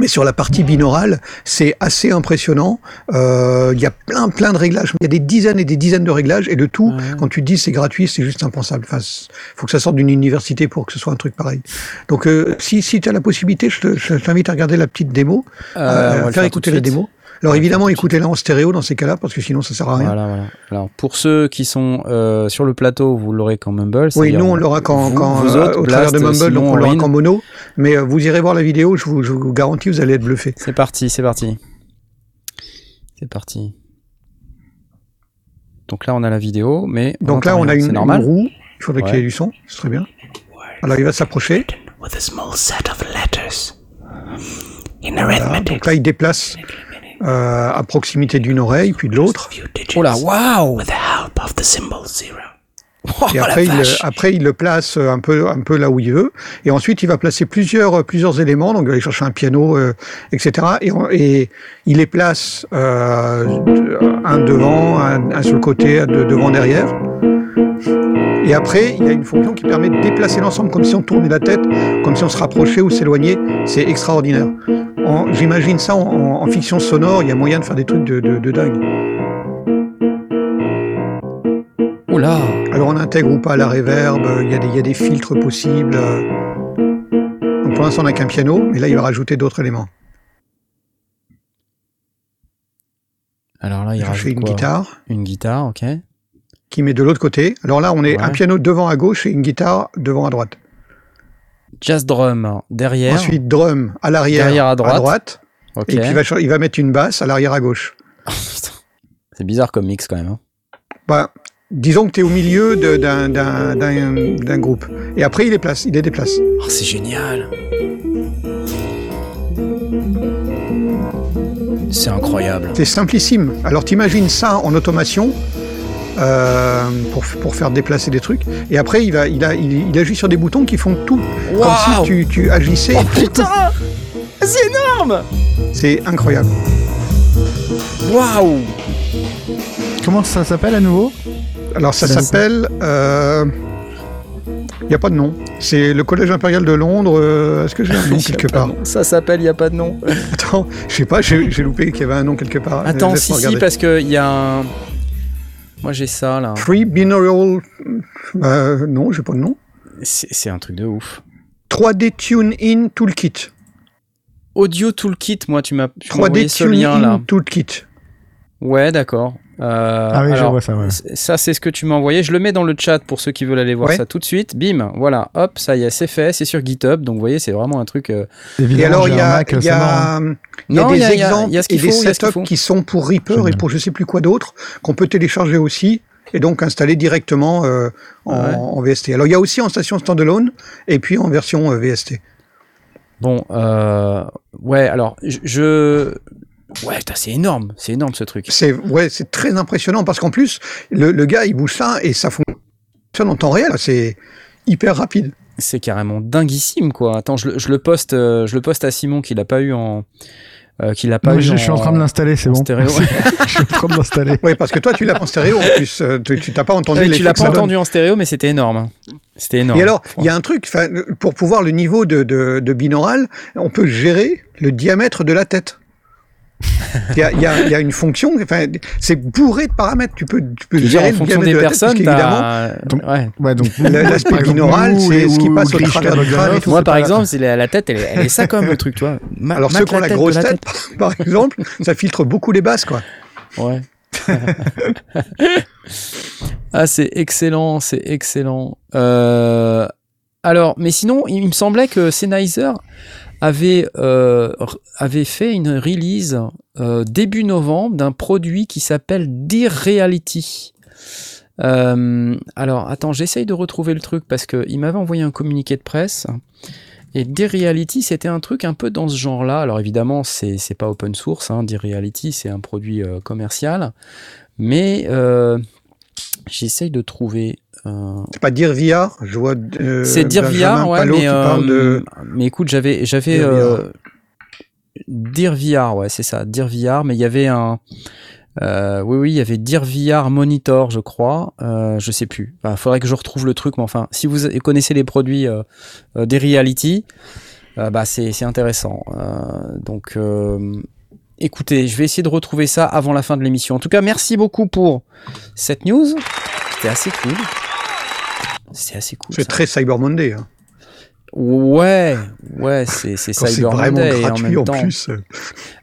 Euh, mais sur la partie binaurale, c'est assez impressionnant. Euh, il y a plein, plein de réglages. Il y a des dizaines et des dizaines de réglages. Et le tout, quand tu dis c'est gratuit, c'est juste impensable. Enfin, faut que ça sorte d'une université pour que ce soit un truc pareil. Donc, euh, si, si tu as la possibilité, je t'invite à regarder la petite démo, euh, à faire écouter la démo. Alors évidemment, écoutez-la en stéréo dans ces cas-là, parce que sinon ça sert à rien. Voilà, voilà. Alors pour ceux qui sont euh, sur le plateau, vous l'aurez qu'en Mumble. Oui, nous on l'aura qu'en, quand, vous euh, au travers de Mumble, donc on l'aura qu'en mono. Mais euh, vous irez voir la vidéo, je vous, je vous garantis, vous allez être bluffé. C'est parti, c'est parti. C'est parti. Donc là, on a la vidéo, mais donc là, on a une, une, roue. Il faudrait ouais. qu'il y ait du son, c'est très bien. Alors il va s'approcher. Voilà. Donc là, il déplace euh, à proximité d'une oreille, puis de l'autre. Oh là, waouh Oh, et après il, après, il le place un peu, un peu là où il veut. Et ensuite, il va placer plusieurs, plusieurs éléments. Donc, il va aller chercher un piano, euh, etc. Et, et, il les place euh, un devant, un, un, sur le côté, un de, devant, derrière. Et après, il y a une fonction qui permet de déplacer l'ensemble comme si on tournait la tête, comme si on se rapprochait ou s'éloignait. C'est extraordinaire. J'imagine ça en, en, fiction sonore, il y a moyen de faire des trucs de, de, de dingue. Oula Alors on intègre ou pas la reverb, il y, a des, il y a des filtres possibles. Donc pour l'instant on n'a qu'un piano, mais là il va rajouter d'autres éléments. Alors là il rajoute une guitare. Une guitare, ok. Qui met de l'autre côté. Alors là on est ouais. un piano devant à gauche et une guitare devant à droite. Jazz drum derrière. Ensuite drum à l'arrière derrière à droite. À droite. Okay. Et puis il va, il va mettre une basse à l'arrière à gauche. C'est bizarre comme mix quand même. Hein. Bah, disons que tu es au milieu d'un groupe. Et après, il les place, il les déplace. Oh, c'est génial. C'est incroyable. C'est simplissime. Alors t'imagines ça en automation? Euh, pour, pour faire déplacer des trucs. Et après, il, va, il, a, il, il agit sur des boutons qui font tout. Wow. Comme si tu, tu agissais. Oh putain C'est énorme C'est incroyable. Waouh Comment ça s'appelle à nouveau? Alors ça s'appelle... Il euh, n'y a pas de nom. C'est le Collège impérial de Londres. Euh, Est-ce que j'ai un nom quelque part? Ça s'appelle Il n'y a pas de nom. Attends, je sais pas, j'ai loupé qu'il y avait un nom quelque part. Attends, si, si, parce qu'il y a un... Moi j'ai ça là. Free Binaural... Euh, non, j'ai pas de nom. C'est un truc de ouf. 3D Tune In Toolkit. Audio Toolkit, moi tu m'as 3D ce lien in là. Toolkit. Ouais, d'accord. Euh, ah oui, alors, je vois ça. Ouais. Ça, c'est ce que tu m'as envoyé. Je le mets dans le chat pour ceux qui veulent aller voir ouais. ça tout de suite. Bim, voilà, hop, ça y est, c'est fait. C'est sur GitHub. Donc, vous voyez, c'est vraiment un truc. Euh... Et alors, il y a, y a, y a non, des y a, exemples y a, y a et des faut, setups qui sont pour Reaper et pour je sais plus quoi d'autre, qu'on peut télécharger aussi et donc installer directement euh, en, ouais. en, VST. Alors, il y a aussi en station standalone et puis en version euh, VST. Bon, euh, ouais, alors, je, Ouais, c'est énorme, c'est énorme ce truc. C'est ouais, c'est très impressionnant parce qu'en plus le, le, gars il bouge ça et ça fonctionne en temps réel, c'est hyper rapide. C'est carrément dinguissime quoi. Attends, je, je, le poste, euh, je le poste à Simon qui l'a pas eu en. Euh, qu'il l'a pas non, eu je, en, je suis en train de l'installer, c'est bon. Stéréo. je suis en train de l'installer. Oui, parce que toi, tu l'as pas en stéréo en plus. Euh, tu t'as pas entendu. Ouais, tu l'as pas entendu en stéréo, mais c'était énorme. C'était énorme. Et alors, il y a un truc, pour pouvoir le niveau de, de, de binaural, on peut gérer le diamètre de la tête. Il y, a, y, a, y, a, une fonction, enfin, c'est bourré de paramètres. Tu peux, tu peux gérer en fonction des personnes. évidemment, donc, ouais. ouais, donc l'aspect binaural, c'est ce qui passe au travers du crâne. Moi, par exemple, c'est la, la, tête, elle, elle est ça comme le truc. Ma, Alors ceux qui ont la grosse tête, par exemple, ça filtre beaucoup les basses, quoi. Ouais. ah, c'est excellent, c'est excellent. Euh, alors, mais sinon, il me semblait que Sennheiser avait, euh, avait fait une release euh, début novembre d'un produit qui s'appelle Dear Reality. Euh, alors, attends, j'essaye de retrouver le truc parce qu'il m'avait envoyé un communiqué de presse. Et Dear Reality, c'était un truc un peu dans ce genre-là. Alors évidemment, c'est, pas open source. Hein. Dear Reality, c'est un produit commercial. Mais j'essaye de trouver c'est pas dire VR, je vois. Euh, c'est dire VR, ouais, mais, euh, mais écoute, j'avais, j'avais euh, dire VR, ouais, c'est ça, dire VR, mais il y avait un, oui, oui, il y avait dire VR Monitor, je crois, je sais plus. Il faudrait que je retrouve le truc, mais enfin, si vous connaissez les produits des Reality, bah c'est intéressant. donc écoutez, je vais essayer de retrouver ça avant la fin de l'émission. En tout cas, merci beaucoup pour cette news. C'était assez cool. C'est assez cool. C'est très Cyber Monday. Hein. Ouais, ouais, c'est Cyber Monday en même temps. plus.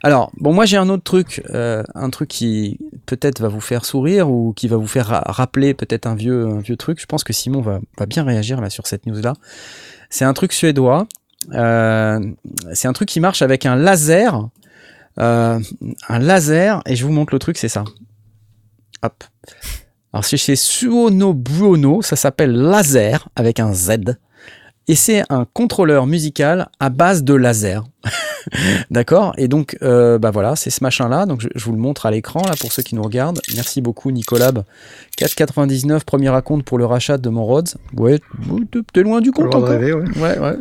Alors, bon, moi j'ai un autre truc, euh, un truc qui peut-être va vous faire sourire ou qui va vous faire rappeler peut-être un vieux, un vieux truc. Je pense que Simon va, va bien réagir là sur cette news là. C'est un truc suédois. Euh, c'est un truc qui marche avec un laser, euh, un laser, et je vous montre le truc, c'est ça. Hop. Alors c'est chez Suono Buono, ça s'appelle Laser avec un Z. Et c'est un contrôleur musical à base de laser. D'accord? Et donc, euh, bah voilà, c'est ce machin-là. Donc je, vous le montre à l'écran là pour ceux qui nous regardent. Merci beaucoup Nicolab. 4,99 premier raconte pour le rachat de mon Rhodes. Ouais, t'es loin du compte encore. ouais. ouais,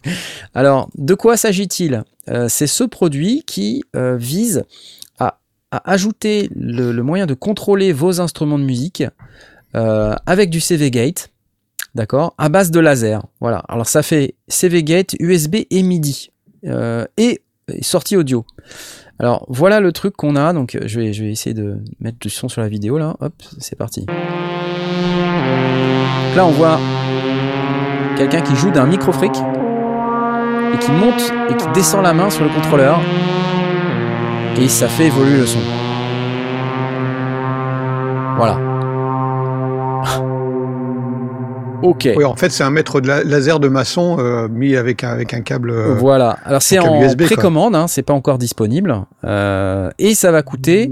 Alors, de quoi s'agit-il? Euh, C'est ce produit qui euh, vise à ajouter le, moyen de contrôler vos instruments de musique euh, avec du CV Gate, d'accord, à base de laser. Voilà. Alors ça fait CV Gate, USB et MIDI euh, et, sortie audio. Alors voilà le truc qu'on a. Donc je vais, essayer de mettre du son sur la vidéo là. Hop, c'est parti. là on voit quelqu'un qui joue d'un micro fric et qui monte et qui descend la main sur le contrôleur et ça fait évoluer le son. Voilà. ok. Oui, en fait, c'est un mètre de laser de maçon euh, mis avec un, avec un câble. Euh, voilà. Alors, c'est en précommande, hein, c'est pas encore disponible. Euh, et ça va coûter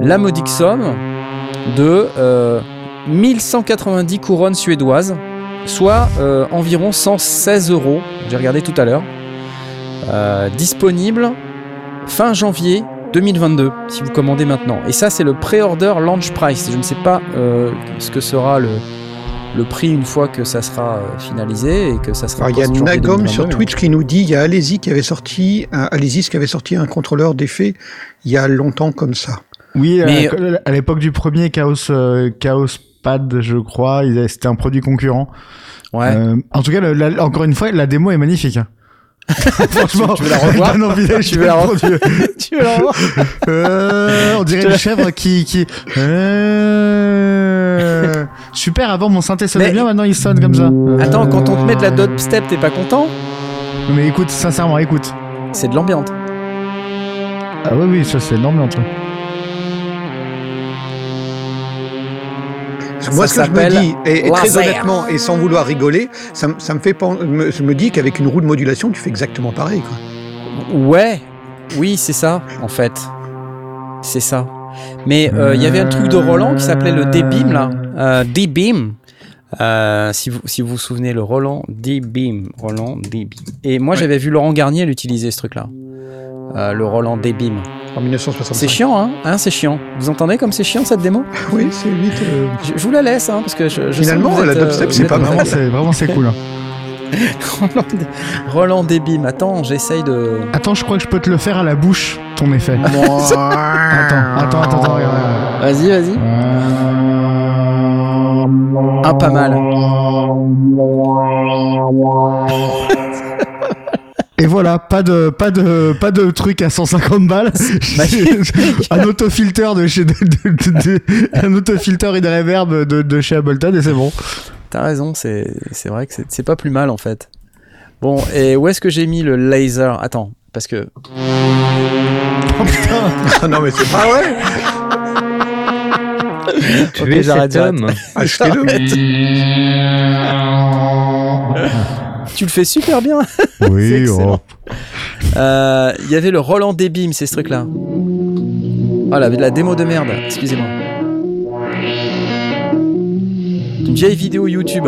la modique somme de 1190 couronnes suédoises, soit environ 116 euros. J'ai regardé tout à l'heure. disponible fin janvier 2022 si vous commandez maintenant. Et ça, c'est le pre-order launch price. Je ne sais pas euh, ce que sera le, le prix une fois que ça sera euh, finalisé et que ça sera. Il y a Nagom sur Twitch qui nous dit il y a Alési qui avait sorti un qui avait sorti un contrôleur d'effet il y a longtemps comme ça. Oui, Mais, à l'époque du premier Chaos euh, Chaos Pad, je crois, c'était un produit concurrent. Ouais. en tout cas, encore une fois, la démo est magnifique. Hein. Franchement, tu veux la revoir Tu veux la revoir Tu veux la revoir euh, On dirait une chèvre qui qui. Euh... Super. Avant mon synthé sonnait bien, maintenant il sonne comme ça. Attends, quand on te met de la step, t'es pas content? Mais écoute, sincèrement, écoute. C'est de l'ambiance. Ah oui, oui, ça c'est de l'ambiance. Moi, ce que je me dis, et, très honnêtement, et sans vouloir rigoler, ça, me fait me, je me dis qu'avec une roue de modulation, tu fais exactement pareil. Quoi. Ouais, oui, c'est ça, en fait. C'est ça. Mais euh, il y avait un truc de Roland qui s'appelait le D-Beam, là. Euh, D-Beam. Euh, si, vous, si vous vous souvenez, le Roland D-Beam. Roland D-Beam. Et moi, j'avais vu Laurent Garnier l'utiliser, ce truc-là. le Roland D-Beam. En 1965. C'est chiant, hein, hein C'est chiant. Vous entendez comme c'est chiant cette démo? Oui, c'est vite. Euh, je, vous la laisse, hein, parce que je, Finalement, la dubstep, c'est pas c'est vraiment c'est cool. Hein. Roland, Roland attends, j'essaye de. Attends, je crois que je peux te le faire à la bouche, ton effet. attends, attends, attends, attends, Vas-y, vas-y. Ah, pas mal. Et voilà, pas de, pas de, pas de truc à 150 balles. un autofilter de chez, de, de, un autofilter et de reverb de, de chez Ableton et c'est bon. T'as raison, c'est, c'est vrai que c'est, pas plus mal en fait. Bon, et où est-ce que j'ai mis le laser? Attends, parce que. Oh putain Non mais c'est pas vrai Tu okay, es j'arrête, cet homme. Tu le fais super bien. Oui, oh. Euh, il y avait le Roland Debim, c'est ce truc-là. Oh, la, la démo de merde, excusez-moi. Une vieille vidéo YouTube.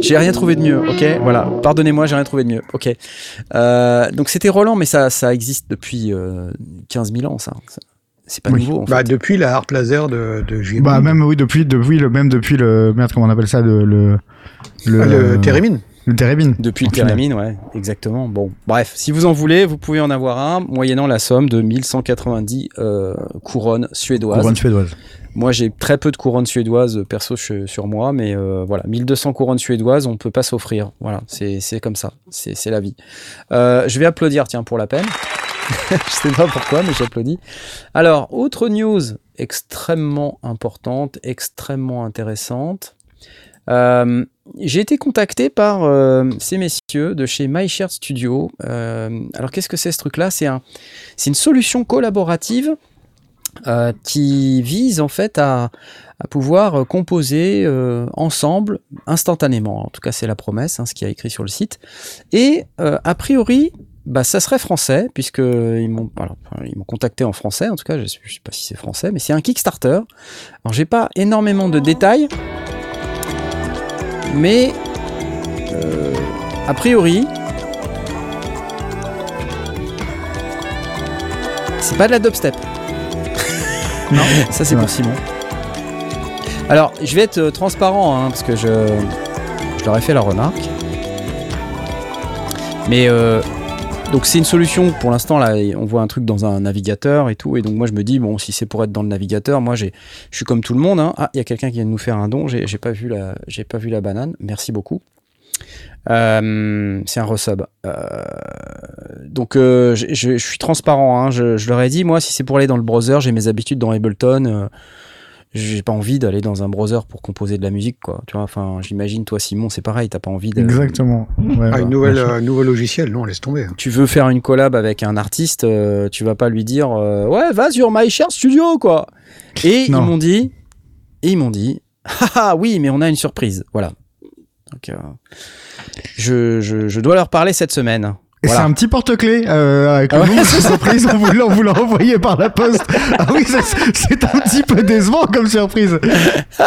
J'ai rien trouvé de mieux, ok? Voilà, pardonnez-moi, j'ai rien trouvé de mieux, ok. Euh, donc c'était Roland, mais ça, ça existe depuis 15 euh, 000 ans, ça. C'est pas nouveau. En bah, Depuis la harpe laser de, de Bah, même, oui, depuis, depuis, le, même depuis le. Merde, comment on appelle ça Le. Le, le, ah, le Térémine. Le Térémine. Depuis le Térémine, ouais, exactement. Bon, bref, si vous en voulez, vous pouvez en avoir un, moyennant la somme de 1190 euh, couronnes suédoises. Couronnes suédoises. Moi, j'ai très peu de couronnes suédoises perso sur moi, mais euh, voilà, 1200 couronnes suédoises, on peut pas s'offrir. Voilà, c'est comme ça, c'est la vie. Euh, je vais applaudir, tiens, pour la peine. je sais pas pourquoi, mais j'applaudis. Alors, autre news extrêmement importante, extrêmement intéressante. Euh, j'ai été contacté par euh, ces messieurs de chez MyShared Studio. Euh, alors, qu'est-ce que c'est ce truc-là? C'est un, une solution collaborative qui vise en fait à, pouvoir composer ensemble instantanément. En tout cas, c'est la promesse, hein, ce qui a écrit sur le site. Et a priori, bah, ça serait français, puisque ils m'ont, ils m'ont contacté en français, en tout cas, je sais, sais pas si c'est français, mais c'est un Kickstarter. Alors, j'ai pas énormément de détails, mais euh, a priori, c'est pas de la dubstep. non, ça c'est pour Simon. Alors, je vais être transparent, hein, parce que je, je leur ai fait la remarque. Mais euh, donc c'est une solution. Pour l'instant là on voit un truc dans un navigateur et tout. Et donc moi je me dis bon si c'est pour être dans le navigateur moi j'ai je suis comme tout le monde hein. ah il y a quelqu'un qui vient de nous faire un don. J'ai pas vu la j'ai pas vu la banane. Merci beaucoup. Euh, c'est un resub. Euh, donc euh, je, suis transparent hein. je, je, leur ai dit moi si c'est pour aller dans le browser j'ai mes habitudes dans Ableton j'ai pas envie d'aller dans un browser pour composer de la musique quoi. Tu vois enfin j'imagine toi Simon c'est pareil t'as pas envie de exactement. Ah, une nouvelle euh, nouveau logiciel non laisse tomber hein. tu veux faire une collab avec un artiste euh, tu vas pas lui dire euh, ouais va sur My Share Studio quoi. Et ils m'ont dit et ils m'ont dit ah oui mais on a une surprise. Voilà. Donc je, je, je dois leur parler cette semaine c'est un petit porte-clés euh, avec le ah nom de surprise. On vous, vous l'a envoyé par la poste. Ah oui, c'est un petit peu décevant comme surprise.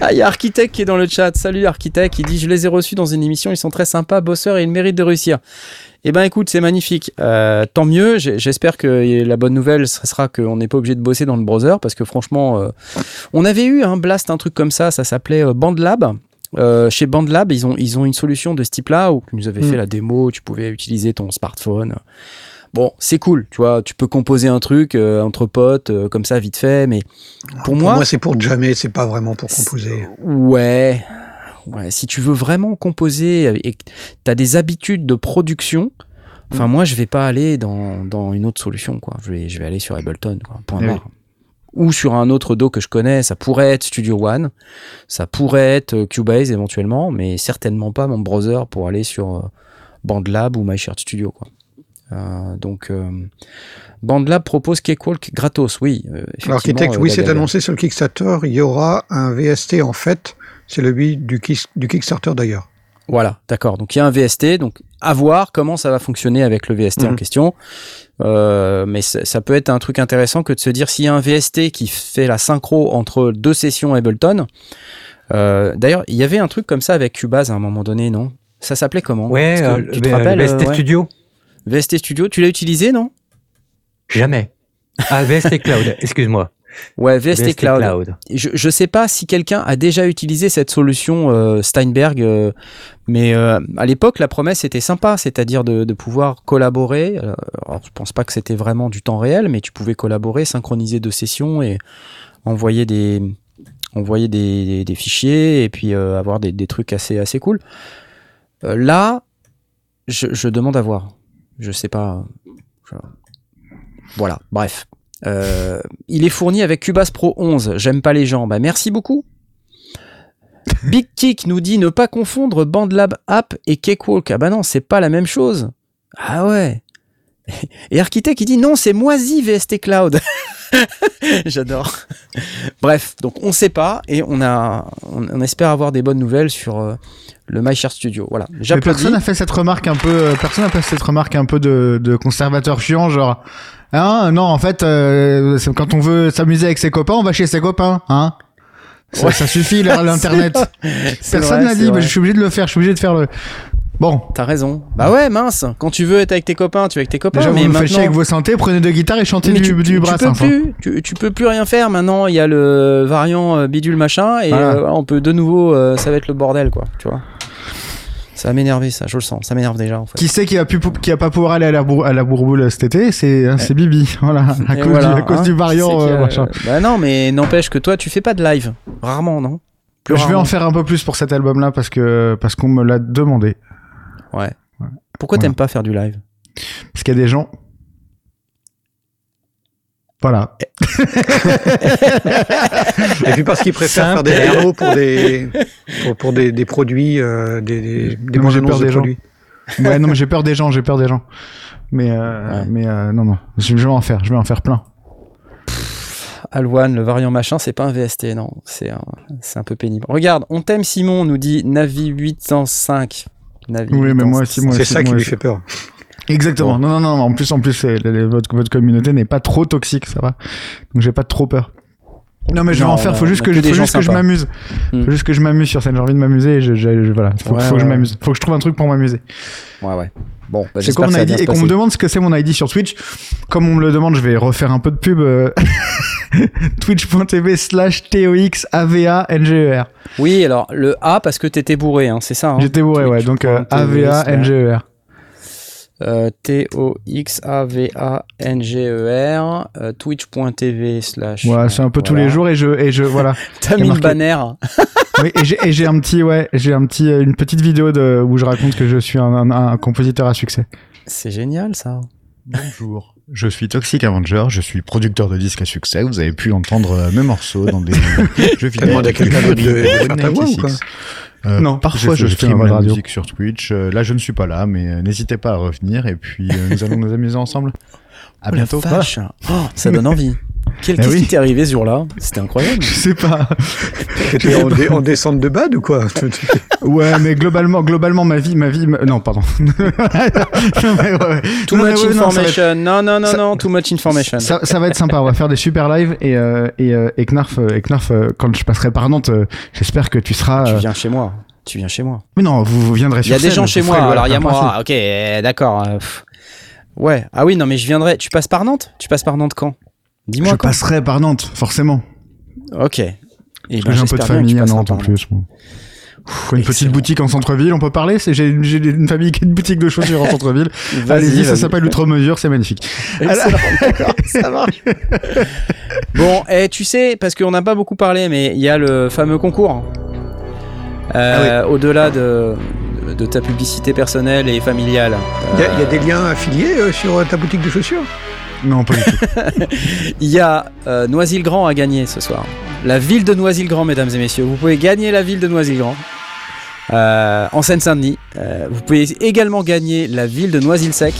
ah, il y a Architect qui est dans le chat. Salut Architect. Il dit Je les ai reçus dans une émission. Ils sont très sympas, bosseurs et ils méritent de réussir. Eh ben écoute, c'est magnifique. Euh, tant mieux. J'espère que la bonne nouvelle ce sera qu'on n'est pas obligé de bosser dans le browser parce que franchement, euh, on avait eu un blast, un truc comme ça. Ça s'appelait BandLab. Euh, chez BandLab, ils ont, ils ont une solution de ce type-là où tu nous avais fait mm. la démo, tu pouvais utiliser ton smartphone. Bon, c'est cool, tu vois, tu peux composer un truc euh, entre potes euh, comme ça vite fait, mais pour, moi, moi c'est pour jamais, c'est pas vraiment pour composer. Ouais, ouais. Si tu veux vraiment composer et que t'as des habitudes de production, enfin mm. moi je vais pas aller dans, dans une autre solution, quoi. Je vais, je vais aller sur Ableton, quoi. Point barre ou sur un autre dos que je connais, ça pourrait être Studio One, ça pourrait être euh, Cubase éventuellement, mais certainement pas mon browser pour aller sur euh, BandLab ou MyShared Studio. Quoi. Euh, donc, BandLab propose Cakewalk gratos, oui. L'architecte, oui, c'est annoncé sur le Kickstarter. Il y aura un VST en fait. C'est le but du, du Kickstarter d'ailleurs. Voilà, d'accord. Donc il y a un VST, donc à voir comment ça va fonctionner avec le VST en mhm. question. Euh, mais ça peut être un truc intéressant que de se dire s'il y a un VST qui fait la synchro entre deux sessions Ableton. Euh, D'ailleurs, il y avait un truc comme ça avec Cubase à un moment donné, non? Ça s'appelait comment? Ouais, euh, tu te rappelles VST euh, Studio. VST Studio, tu l'as utilisé, non? Jamais. Ah, VST Cloud, excuse-moi. Ouais, VST, Cloud. Je, je sais pas si quelqu'un a déjà utilisé cette solution euh, Steinberg, euh, mais euh, à l'époque la promesse était sympa, c'est-à-dire de, de, pouvoir collaborer. Alors, je pense pas que c'était vraiment du temps réel, mais tu pouvais collaborer, synchroniser deux sessions et envoyer des envoyer des, des, fichiers et puis avoir des, des, trucs assez assez cool. là, je, demande à voir. Je sais pas. Voilà, bref. Il est fourni avec Cubase Pro 11. J'aime pas les gens. Bah merci beaucoup. Big Kick nous dit ne pas confondre BandLab App et Cakewalk. Ah bah non, c'est pas la même chose. Ah ouais. Et Architect qui dit non, c'est Moisi VST Cloud. J'adore. Bref, donc on sait pas et on a, on, espère avoir des bonnes nouvelles sur euh, le MyShare Studio. Voilà. personne n'a fait cette remarque un peu, euh, personne n'a fait cette remarque un peu de, conservateur chiant, genre, hein, non, en fait, euh, quand on veut s'amuser avec ses copains, on va chez ses copains, hein. Ça, ça suffit l'internet. Personne n'a dit, mais je suis obligé de le faire, je suis obligé de faire le. Bon. T'as raison. Bah ouais, mince. Quand tu veux être avec tes copains, tu es avec tes copains. Déjà, mais vous me faites chier avec vos santé, prenez deux guitares et chantez du, tu, du Peux plus, tu, peux plus rien faire. Maintenant, il y a le variant euh, bidule machin et euh, on peut de nouveau, euh, ça va être le bordel, quoi. Tu vois. Ça va m'énerver, ça, je le sens. Ça m'énerve déjà, en fait. Qui sait qui a, pu, qui a pas pouvoir aller à la, à la bourboule cet été C'est hein, Bibi, voilà, à cause, du, à cause du hein, variant. machin. Bah non, mais n'empêche que toi, tu fais pas de live. Rarement, non? Je vais en faire un peu plus pour cet album-là parce que parce qu'on me l'a demandé. Ouais. Pourquoi t'aimes pas faire du live? Parce qu'il y a des gens. Voilà. Et puis parce qu'ils préfèrent faire des héros pour des pour, des, des, produits euh, des des, des non, j'ai peur des gens. ouais, non mais j'ai peur des gens, j'ai peur des gens. Mais euh, mais euh, non non, je vais en faire, je vais en faire plein. Alwan, le variant machin, c'est pas un VST, non, c'est un, un peu pénible. Regarde, on t'aime Simon, nous dit Navi 805 oui, mais moi aussi, moi C'est ça qui lui fait peur. Exactement. Non, non, non. En plus, en plus, votre, votre communauté n'est pas trop toxique, ça va. Donc, j'ai pas trop peur. Non, mais je vais en faire. Faut juste que, je, faut juste que je m'amuse. Hmm. Faut juste que je m'amuse sur scène. J'ai envie de m'amuser. Et je, voilà. Faut, faut que je m'amuse. Faut que je trouve un truc pour m'amuser. Ouais, ouais. Bon, bah, c'est quoi mon ID Et qu'on me demande ce que c'est mon ID sur Twitch. Comme on me le demande, je vais refaire un peu de pub. Euh, Twitch.tv slash TOX AVA NGER. Oui, alors le A parce que t'étais bourré, hein, c'est ça hein J'étais bourré, ouais. Donc euh, AVA NGER. Euh, T-O-X-A-V-A-N-G-E-R, euh, twitch.tv slash. Ouais, c'est un peu tous les jours et je, et je, voilà. T'as mis le banner. oui, et j'ai un petit, ouais, j'ai un petit, une petite vidéo de, où je raconte que je suis un, un compositeur à succès. C'est génial, ça. Bonjour. Je suis Toxic Avenger, je suis producteur de disques à succès. Vous avez pu entendre euh, mes morceaux dans des jeux vidéo. à quelqu'un de, de, euh, non, parfois je, je stream la musique sur Twitch. Euh, là, je ne suis pas là, mais n'hésitez pas à revenir et puis nous allons nous amuser ensemble. À oh bientôt. Oh, ça donne envie. Qu'est-ce eh qui t'est arrivé ce jour-là C'était incroyable. Je sais pas. T'étais en, en, descente de bad ou quoi Ouais, mais globalement, globalement, ma vie, ma vie, non, pardon. Too much information. Non, non, non, non, too much information. Ça, ça, va être sympa. On va faire des super lives et euh, et, euh, et Knarf, euh, et Knarf, quand je passerai par Nantes, j'espère que tu seras. Tu viens chez moi. Tu viens chez moi. Mais non, vous, viendrez sur Il y a des gens chez moi. Alors il y a moi. Ok, d'accord. Ouais. Ah oui, non, mais je viendrai. Tu passes par Nantes? Tu passes par Nantes quand? Dis-moi. Je passerai par Nantes, forcément. Ok. Et Parce que j'ai un peu de famille à Nantes en plus. une petite boutique en centre-ville, on peut parler J'ai une famille qui a une boutique de chaussures en centre-ville. Allez-y, ça s'appelle Outre-Mesure, c'est magnifique. ça marche. bon, et tu sais, parce qu'on n'a pas beaucoup parlé, mais il y a le fameux concours. Euh, ah Au-delà de, de, ta publicité personnelle et familiale. Il y, a des liens affiliés euh, sur ta boutique de chaussures? Non, pas du tout. Il y a euh, Noisy-le-Grand à gagner ce soir. La ville de Noisy-le-Grand, mesdames et messieurs. Vous pouvez gagner la ville de Noisy-le-Grand. Euh, en Seine-Saint-Denis. Euh, vous pouvez également gagner la ville de Noisy-le-Sec.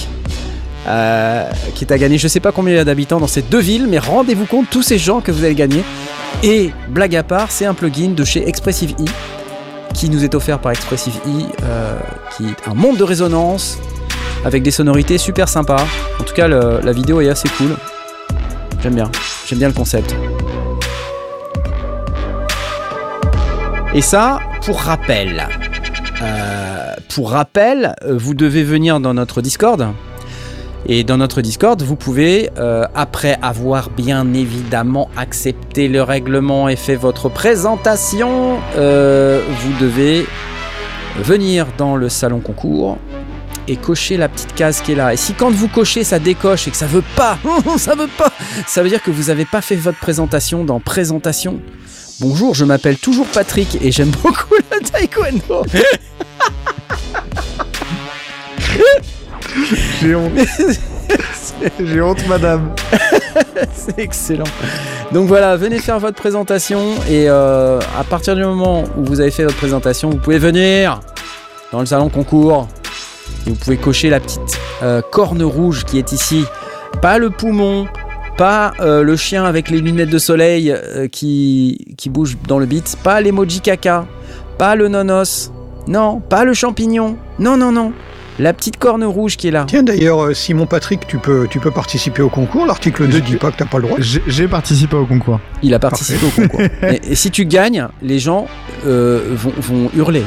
qui est à gagner, je sais pas combien il y a d'habitants dans ces deux villes, mais rendez-vous compte, tous ces gens que vous allez gagner. Et blague à part, c'est un plugin de chez Expressive E qui nous est offert par Expressive E, qui est un monde de résonance avec des sonorités super sympas. En tout cas, la vidéo est assez cool. J'aime bien, j'aime bien le concept. Et ça, pour rappel. Euh, pour rappel, vous devez venir dans notre Discord. Et dans notre Discord, vous pouvez, euh, après avoir bien évidemment accepté le règlement et fait votre présentation, euh, vous devez venir dans le salon concours et cocher la petite case qui est là. Et si quand vous cochez ça décoche et que ça veut pas, ça veut pas, ça veut dire que vous n'avez pas fait votre présentation dans présentation. Bonjour, je m'appelle toujours Patrick et j'aime beaucoup le taekwondo. J'ai honte. J'ai honte, madame. c'est excellent. Donc voilà, venez faire votre présentation et euh, à partir du moment où vous avez fait votre présentation, vous pouvez venir dans le salon concours et vous pouvez cocher la petite euh, corne rouge qui est ici. Pas le poumon, pas euh, le chien avec les lunettes de soleil qui, qui bouge dans le beat, pas l'emoji caca, pas le nonos, non, pas le champignon, non, non, non la petite corne rouge qui est là. Tiens d'ailleurs, euh, Simon Patrick, tu peux, tu peux participer au concours. L'article 2 dit pas que t'as pas le droit. J'ai participé au concours. Il a participé au concours. et, si tu gagnes, les gens euh, vont, hurler.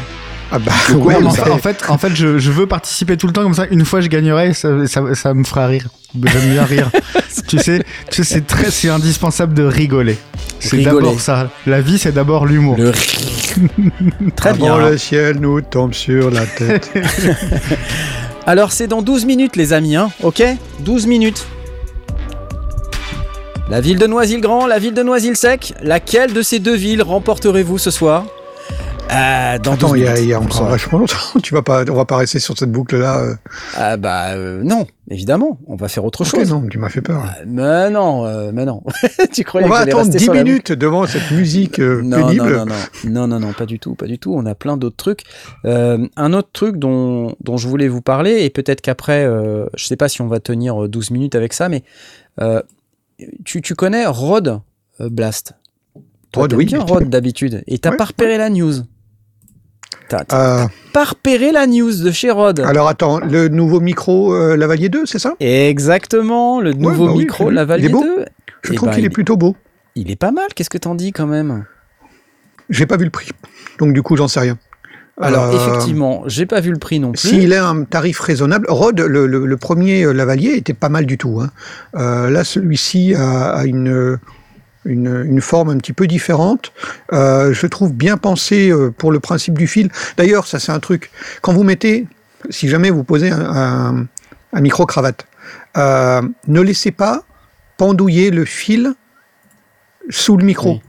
Ah bah en, fait, en fait, je, veux participer tout le temps comme ça. Une fois, je gagnerai, ça, me fera rire. J'aime bien rire. tu sais, tu sais, c'est très, c'est indispensable de rigoler. C'est d'abord ça. La vie, c'est d'abord l'humour. Le Très bien. le ciel nous tombe sur la tête. Alors, c'est dans 12 minutes, les amis, hein, ok? 12 minutes. La ville de Noisy-le-Grand, la ville de Noisy-le-Sec, laquelle de ces deux villes remporterez-vous ce soir? Euh, dans Attends, il y, a, encore vachement longtemps. Tu vas pas, on va pas rester sur cette boucle-là. Euh. Ah bah euh, non, évidemment, on va faire autre chose. Non, tu m'as fait peur. Ah, mais non, mais non. tu croyais On va attendre 10 minutes devant cette musique non, pénible. Non, non, non, non, non, pas du tout, pas du tout. On a plein d'autres trucs. un autre truc dont, dont je voulais vous parler, et peut-être qu'après, je sais pas si on va tenir 12 minutes avec ça, mais tu, tu connais Rod Blast? Rod, oui. bien Rod d'habitude. Et t'as pas repéré la news? T'as euh... pas repéré la news de chez Rod. Alors attends, le nouveau micro euh, Lavalier 2, c'est ça? Exactement, le nouveau bah micro Lavalier 2. Je eh trouve ben, qu'il est plutôt beau. Il est pas mal, qu'est-ce que t'en dis quand même? J'ai pas vu le prix, donc du coup j'en sais rien. Alors euh, effectivement, j'ai pas vu le prix non plus. S'il a un tarif raisonnable, Rod, le, premier euh, Lavalier était pas mal du tout. Hein. là, celui-ci a, une une, forme un petit peu différente. Euh, je trouve bien pensé euh, pour le principe du fil. D'ailleurs, ça c'est un truc. Quand vous mettez, si jamais vous posez un, micro-cravate, euh, ne laissez pas pendouiller le fil sous le micro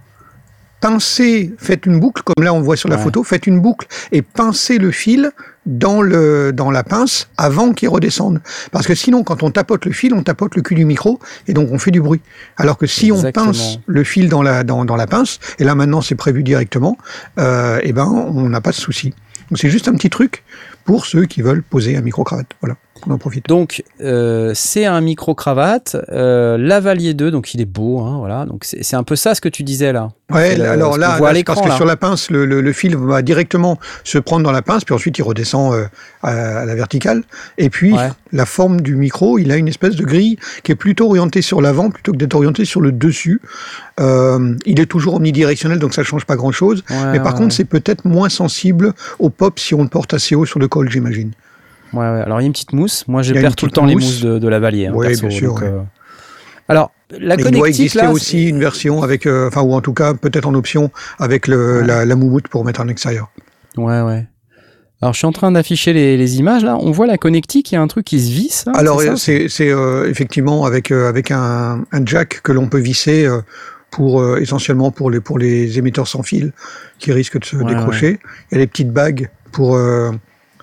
pincez, faites une boucle, comme là on voit sur la photo, faites une boucle et pincez le fil dans, le, dans la pince avant qu'il redescende. Parce que sinon, quand on tapote le fil, on tapote le cul du micro et donc on fait du bruit. Alors que si on pince le fil dans la, dans, dans la pince, et là maintenant c'est prévu directement, euh, et ben on n'a pas de souci. Donc c'est juste un petit truc pour ceux qui veulent poser un micro-cravate. Voilà en profite. Donc, euh, c'est un micro-cravate, euh, Lavalier 2, donc il est beau, hein, voilà. Donc, c'est un peu ça ce que tu disais là. Ouais, alors là, parce que sur la pince, le, fil va directement se prendre dans la pince, puis ensuite il redescend euh, à, la verticale. Et puis, la forme du micro, il a une espèce de grille qui est plutôt orientée sur l'avant plutôt que d'être orientée sur le dessus. il est toujours omnidirectionnel, donc ça ne change pas grand-chose. mais par contre, c'est peut-être moins sensible au pop si on le porte assez haut sur le col, j'imagine. Ouais, Alors il y a une petite mousse. Moi, je perds tout le temps les mousses de, la Valier. Hein, oui, bien sûr. Euh, alors, la connectique, il doit exister aussi une version avec, euh, enfin, ou en tout cas, peut-être en option avec le, la, la moumoute pour mettre en extérieur. Ouais, ouais. Alors, je suis en train d'afficher les, images là. On voit la connectique, il y a un truc qui se visse. Alors, c'est euh, effectivement avec, avec un, un jack que l'on peut visser pour essentiellement pour les, pour les émetteurs sans fil qui risquent de se décrocher. Il y a les petites bagues pour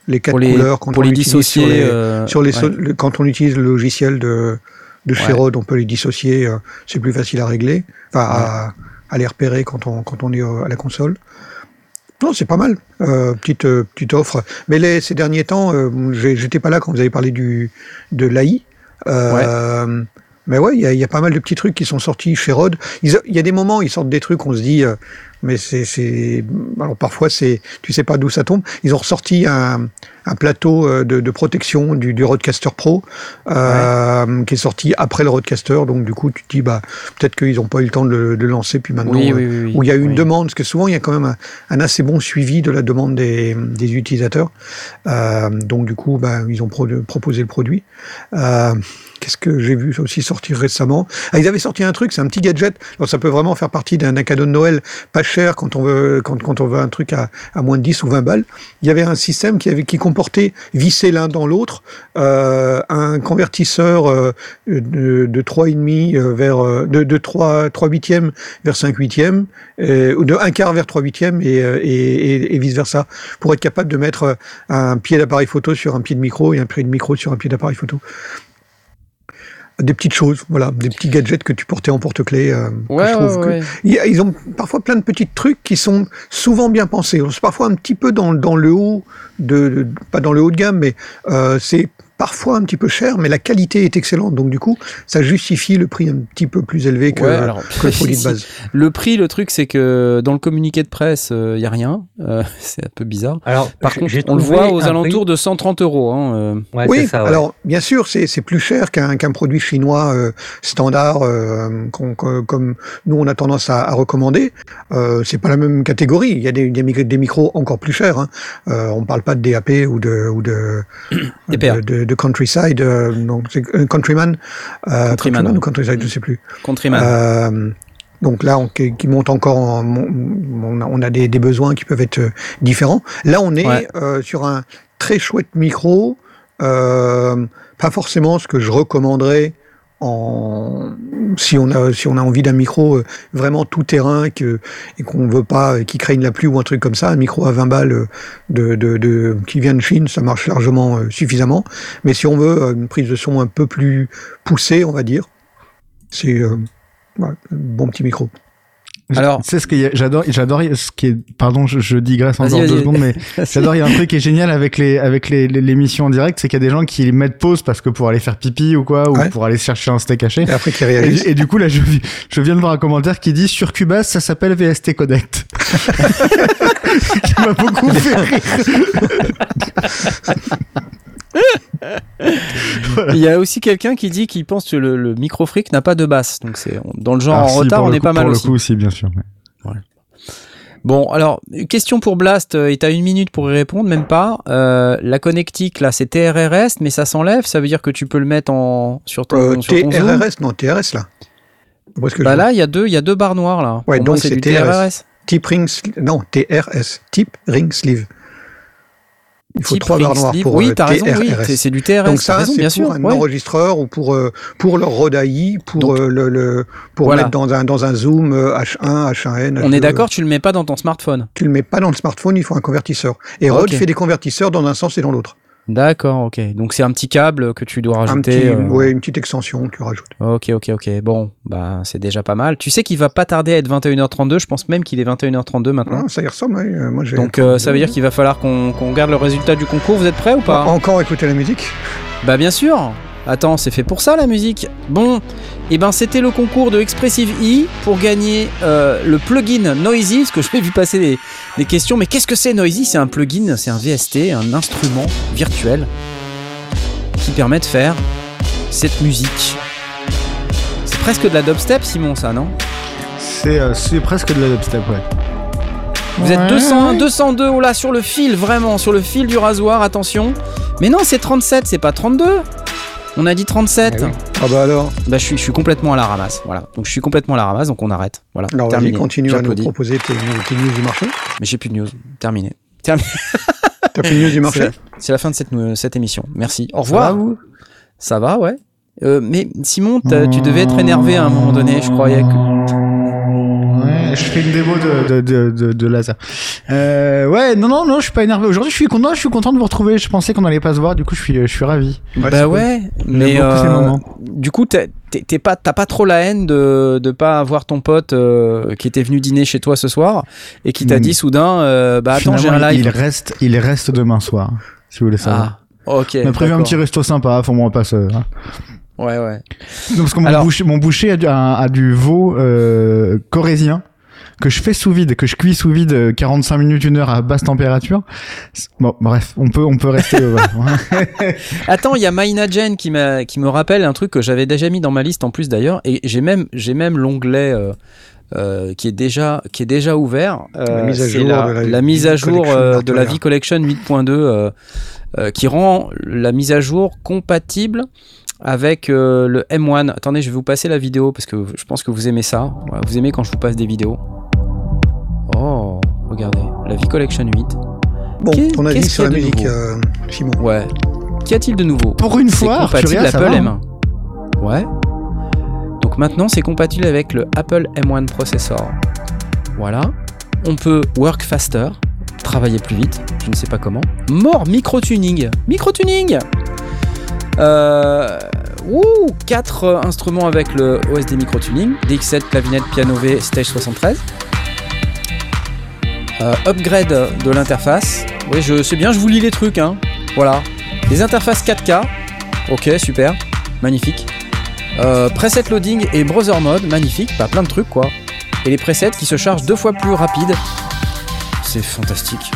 les quatre couleurs quand on les dissocier sur les, euh, quand on utilise le logiciel de de on peut les dissocier euh, c'est plus facile à régler enfin à, les repérer quand on quand on est euh, à la console. Non c'est pas mal petite petite offre. Mais les, ces derniers temps j'étais pas là quand vous avez parlé du de l'AI mais ouais, il y, a pas mal de petits trucs qui sont sortis chez Rod. Il y a des moments, ils sortent des trucs, on se dit, mais c'est, alors parfois c'est, tu sais pas d'où ça tombe. Ils ont ressorti un, un plateau euh, de, de, protection du, du Roadcaster Pro euh, qui est sorti après le Roadcaster, donc du coup tu te dis bah peut-être qu'ils ont pas eu le temps de le, de lancer, puis maintenant euh, où il y a eu une demande, parce que souvent il y a quand même un, un, assez bon suivi de la demande des, des utilisateurs, euh, donc du coup bah, ils ont proposé le produit. Euh, Qu'est-ce que j'ai vu aussi sortir récemment? Ah, Ils avaient sorti un truc, c'est un petit gadget. Alors ça peut vraiment faire partie d'un cadeau de Noël pas cher quand on veut quand, quand on veut un truc à, à, moins de 10 ou 20 balles. Il y avait un système qui avait qui comportait vissé l'un dans l'autre euh, un convertisseur euh, de, de 3,5 euh, vers de, de 3 3 huitièmes vers 5 huitièmes ou de 1 quart vers 3 huitièmes et, et, et, vice versa pour être capable de mettre un pied d'appareil photo sur un pied de micro et un pied de micro sur un pied d'appareil photo des petites choses, voilà, des petits gadgets que tu portais en porte-clés. Euh, ouais, ils ont parfois plein de petits trucs qui sont souvent bien pensés. C'est parfois un petit peu dans, dans le haut de, pas dans le haut de gamme, mais euh, c'est parfois un petit peu cher, mais la qualité est excellente. Donc du coup, ça justifie le prix un petit peu plus élevé que, le produit de base. Le prix, le truc, c'est que dans le communiqué de presse, il euh, n'y a rien. Euh, c'est un peu bizarre. Alors, Par contre, on le voit aux alentours de 130 euros. Hein, euh. oui, ça, alors bien sûr, c'est plus cher qu'un produit chinois standard, comme nous on a tendance à, recommander. c'est pas la même catégorie. Il y a des, des, micros encore plus chers. Hein. on parle pas de DAP ou de ou de, de, de Countryside, euh, donc c'est euh, Countryman, euh, Countryman, ou Countryside, je sais plus. Countryman. donc là, on, qui monte encore, on, a des, besoins qui peuvent être différents. Là, on est sur un très chouette micro, pas forcément ce que je recommanderais si on a si on a envie d'un micro euh, vraiment tout terrain que, et qu'on veut pas qui craigne la pluie ou un truc comme ça, un micro à 20 balles euh, qui vient de Chine, ça marche largement euh, suffisamment. Mais si on veut une prise de son un peu plus poussée, on va dire, c'est un bon petit micro. Alors, c'est ce que j'adore, j'adore ce qui est, pardon, je, je digresse encore deux secondes, mais j'adore. Il y a un truc qui est génial avec les avec les l'émission en direct, c'est qu'il y a des gens qui mettent pause parce que pour aller faire pipi ou quoi, ou pour aller chercher un steak haché. Et après qui réagissent. Et, du coup là, je je viens de voir un commentaire qui dit sur Cubase, ça s'appelle VST Connect. qui m'a beaucoup fait rire. Il y a aussi quelqu'un qui dit qu'il pense que le, le micro fric n'a pas de basse. Donc c'est dans le genre ah, en retard, on est pas mal pour aussi. le coup aussi, bien sûr. Bon, alors, question pour Blast, euh, et t'as une minute pour y répondre, même pas. Euh, la connectique, là, c'est TRRS, mais ça s'enlève, ça veut dire que tu peux le mettre en, sur ton, euh, sur ton TRRS, non, TRS, là. bah là, il y, a deux, y a deux barres noires, là. Ouais, donc c'est TRS. Tip ring, non, TRS, Tip Ring Sleeve. Il faut trois barres noires pour oui, euh, raison, oui, c'est du TRS. Donc ça, c'est pour sûr, un enregistreur ou pour euh, pour leur RODAI, pour euh, le, le, pour mettre dans un dans un zoom H1, H1n. On est d'accord, tu le mets pas dans ton smartphone. Tu le mets pas dans le smartphone, il faut un convertisseur. Et Rode fait des convertisseurs dans un sens et dans l'autre. D'accord, ok. Donc c'est un petit câble que tu dois rajouter. Un petit, euh... ouais, une petite extension que tu rajoutes. Ok, ok, ok. Bon, bah c'est déjà pas mal. Tu sais qu'il va pas tarder à être 21h32. Je pense même qu'il est 21h32 maintenant. Ah, ça y ressemble. Ouais. Euh, moi, Donc euh, ça veut dire qu'il va falloir qu'on qu regarde le résultat du concours. Vous êtes prêts ou pas Encore écouter la musique Bah bien sûr. Attends, c'est fait pour ça la musique. Bon, et eh ben c'était le concours de Expressive E pour gagner euh, le plugin Noisy, parce que je vais vu passer des, questions. Mais qu'est-ce que c'est Noisy? C'est un plugin, c'est un VST, un instrument virtuel qui permet de faire cette musique. C'est presque de la dubstep, Simon, ça, non? C'est euh, presque de la dubstep, ouais. Vous êtes 201, 202, oh là, sur le fil, vraiment, sur le fil du rasoir, attention. Mais non, c'est 37, c'est pas 32. On a dit 37. Eh ah bah alors Bah je suis, je suis complètement à la ramasse. Voilà. Donc je suis complètement à la ramasse, donc on arrête. Voilà. Alors terminé. continue à nous proposer tes, news du marché. Mais j'ai plus de news. Terminé. Terminé. T'as plus de news du marché C'est la, fin de cette, cette émission. Merci. Au revoir. Ça va, Ça va, ouais. Euh, mais Simon, tu devais être énervé à un moment donné, je croyais que je fais une démo de, de, de, de laser. Euh, ouais, non, non, non, je suis pas énervé. Aujourd'hui, je suis content, je suis content de vous retrouver. Je pensais qu'on allait pas se voir, du coup, je suis, je suis ravi. bah ouais, mais euh, du coup, t'es pas, t'as pas trop la haine de, de pas avoir ton pote euh, qui était venu dîner chez toi ce soir et qui t'a hmm. dit soudain, euh, bah attends, j'ai un live. Il reste, il reste demain soir, si vous voulez savoir. Ah, ok. On a prévu un petit resto sympa, faut moi pas se. Hein. Ouais, ouais. parce que mon, boucher, mon boucher a, a, du veau euh, corésien que je fais sous vide, que je cuis sous vide 45 euh, minutes, une heure à basse température. Bon, bref, on peut, on peut rester. Euh, Attends, il y a Maina Jen qui, qui me rappelle un truc que j'avais déjà mis dans ma liste en plus d'ailleurs, et j'ai même, j'ai même l'onglet. Euh, qui est déjà qui est déjà ouvert. la mise à jour, la, de la, mise à jour de la V Collection 8.2 qui rend la mise à jour compatible avec le M1. Attendez, je vais vous passer la vidéo parce que je pense que vous aimez ça. Vous aimez quand je vous passe des vidéos. Oh, regardez, la V Collection 8. Bon, ton avis sur la musique, euh, Simon Ouais. Qu'y a-t-il de nouveau? Pour une fois, compatible Apple M1. Hein. Ouais. Donc maintenant, c'est compatible avec le Apple M1 processor. Voilà. On peut work faster, travailler plus vite, je ne sais pas comment. Mort micro-tuning. Micro-tuning euh, ouh, 4 instruments avec le OSD micro-tuning, DX7, clavinette, piano V, stage 73. Euh, upgrade de l'interface. Oui, je sais bien, je vous lis les trucs. Hein. Voilà. Les interfaces 4K. Ok, super. Magnifique. Euh, preset loading et browser mode. Magnifique. Pas plein de trucs, quoi. Et les presets qui se chargent deux fois plus rapide. C'est fantastique.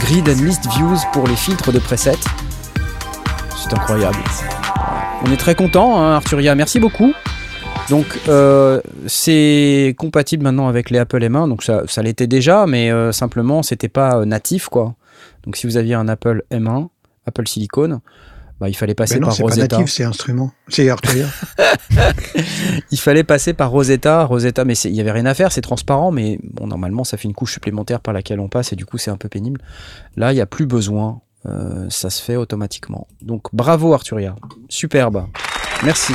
Grid and list views pour les filtres de presets. C'est incroyable. On est très content, hein, Arturia. Merci beaucoup. Donc euh, c'est compatible maintenant avec les Apple M1, donc ça, ça l'était déjà, mais euh, simplement c'était pas euh, natif quoi. Donc si vous aviez un Apple M1, Apple Silicon, bah, il fallait passer non, par Rosetta. Pas natif, c'est instrument, c'est Arturia. il fallait passer par Rosetta, Rosetta, mais il y avait rien à faire, c'est transparent, mais bon normalement ça fait une couche supplémentaire par laquelle on passe et du coup c'est un peu pénible. Là il n'y a plus besoin, ça se fait automatiquement. Donc bravo Arturia, superbe, merci.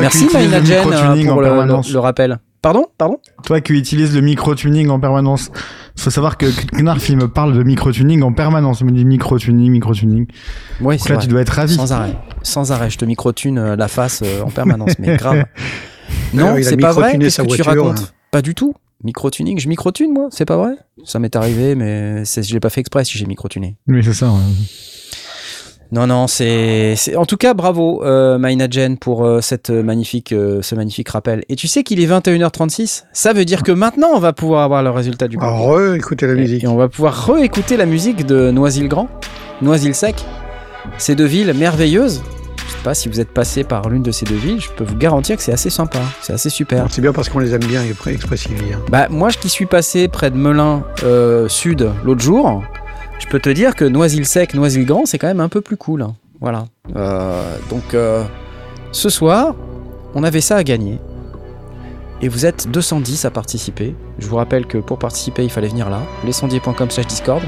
Merci Mainagen pour le, rappel. Pardon? Pardon? Toi qui utilises le micro-tuning en permanence. Faut savoir que Knarf, il me parle de micro-tuning en permanence. Il me dit micro-tuning, micro-tuning. Oui, là, tu dois être ravi. Sans arrêt. Sans arrêt. Je te micro-tune euh, la face euh, en permanence. mais grave. non, c'est pas vrai. Qu'est-ce que tu racontes? Hein. Pas du tout. Micro-tuning. Je micro-tune, moi. C'est pas vrai? Ça m'est arrivé, mais je l'ai pas fait exprès si j'ai micro-tuné. Oui, c'est ça. Non, non, c'est. En tout cas, bravo, euh, Mainagen, pour euh, cette magnifique, euh, ce magnifique rappel. Et tu sais qu'il est 21h36 Ça veut dire que maintenant, on va pouvoir avoir le résultat du concours. re-écouter la musique. Et, on va pouvoir re-écouter la musique de Noisy-le-Grand, Noisy-le-Sec. Ces deux villes merveilleuses. Je sais pas si vous êtes passé par l'une de ces deux villes, je peux vous garantir que c'est assez sympa, c'est assez super. C'est bien parce qu'on les aime bien, expressivement. Bah, moi, je qui suis passé près de Melun euh, Sud l'autre jour, je peux te dire que Noisy-le-Sec, Noisy-le-Grand, c'est quand même un peu plus cool. Hein. Voilà. Euh, donc, euh, ce soir, on avait ça à gagner. Et vous êtes 210 à participer. Je vous rappelle que pour participer, il fallait venir là, lesondiers.com slash Discord.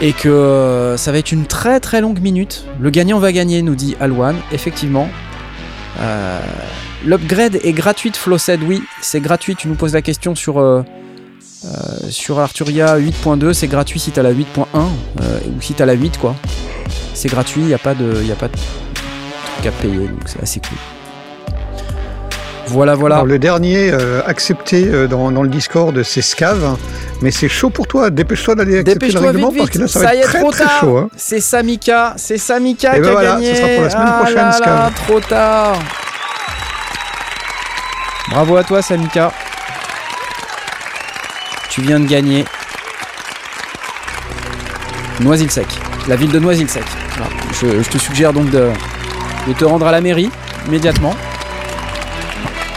Et que euh, ça va être une très très longue minute. Le gagnant va gagner, nous dit Alwan. Effectivement. L'upgrade est gratuite, Flossed. Oui, c'est gratuit. Tu nous poses la question sur euh, sur Arturia 8.2, c'est gratuit si t'as la 8.1 euh, ou si t'as la 8 quoi. C'est gratuit, il n'y a pas de, y a pas de truc à payer, donc c'est assez cool. Voilà, voilà. le dernier euh, accepté dans, le Discord, c'est Scav. Mais c'est chaud pour toi. Dépêche-toi d'aller accepter le règlement parce que là, ça, va être très, très chaud. Hein. C'est Samika, c'est Samika ben qui a gagné. Ce sera pour la semaine ah prochaine, Scav. trop tard. Bravo à toi, Samika. Tu viens de gagner Noisy-le-Sec, la ville de Noisy-le-Sec. Je, te suggère donc de, te rendre à la mairie immédiatement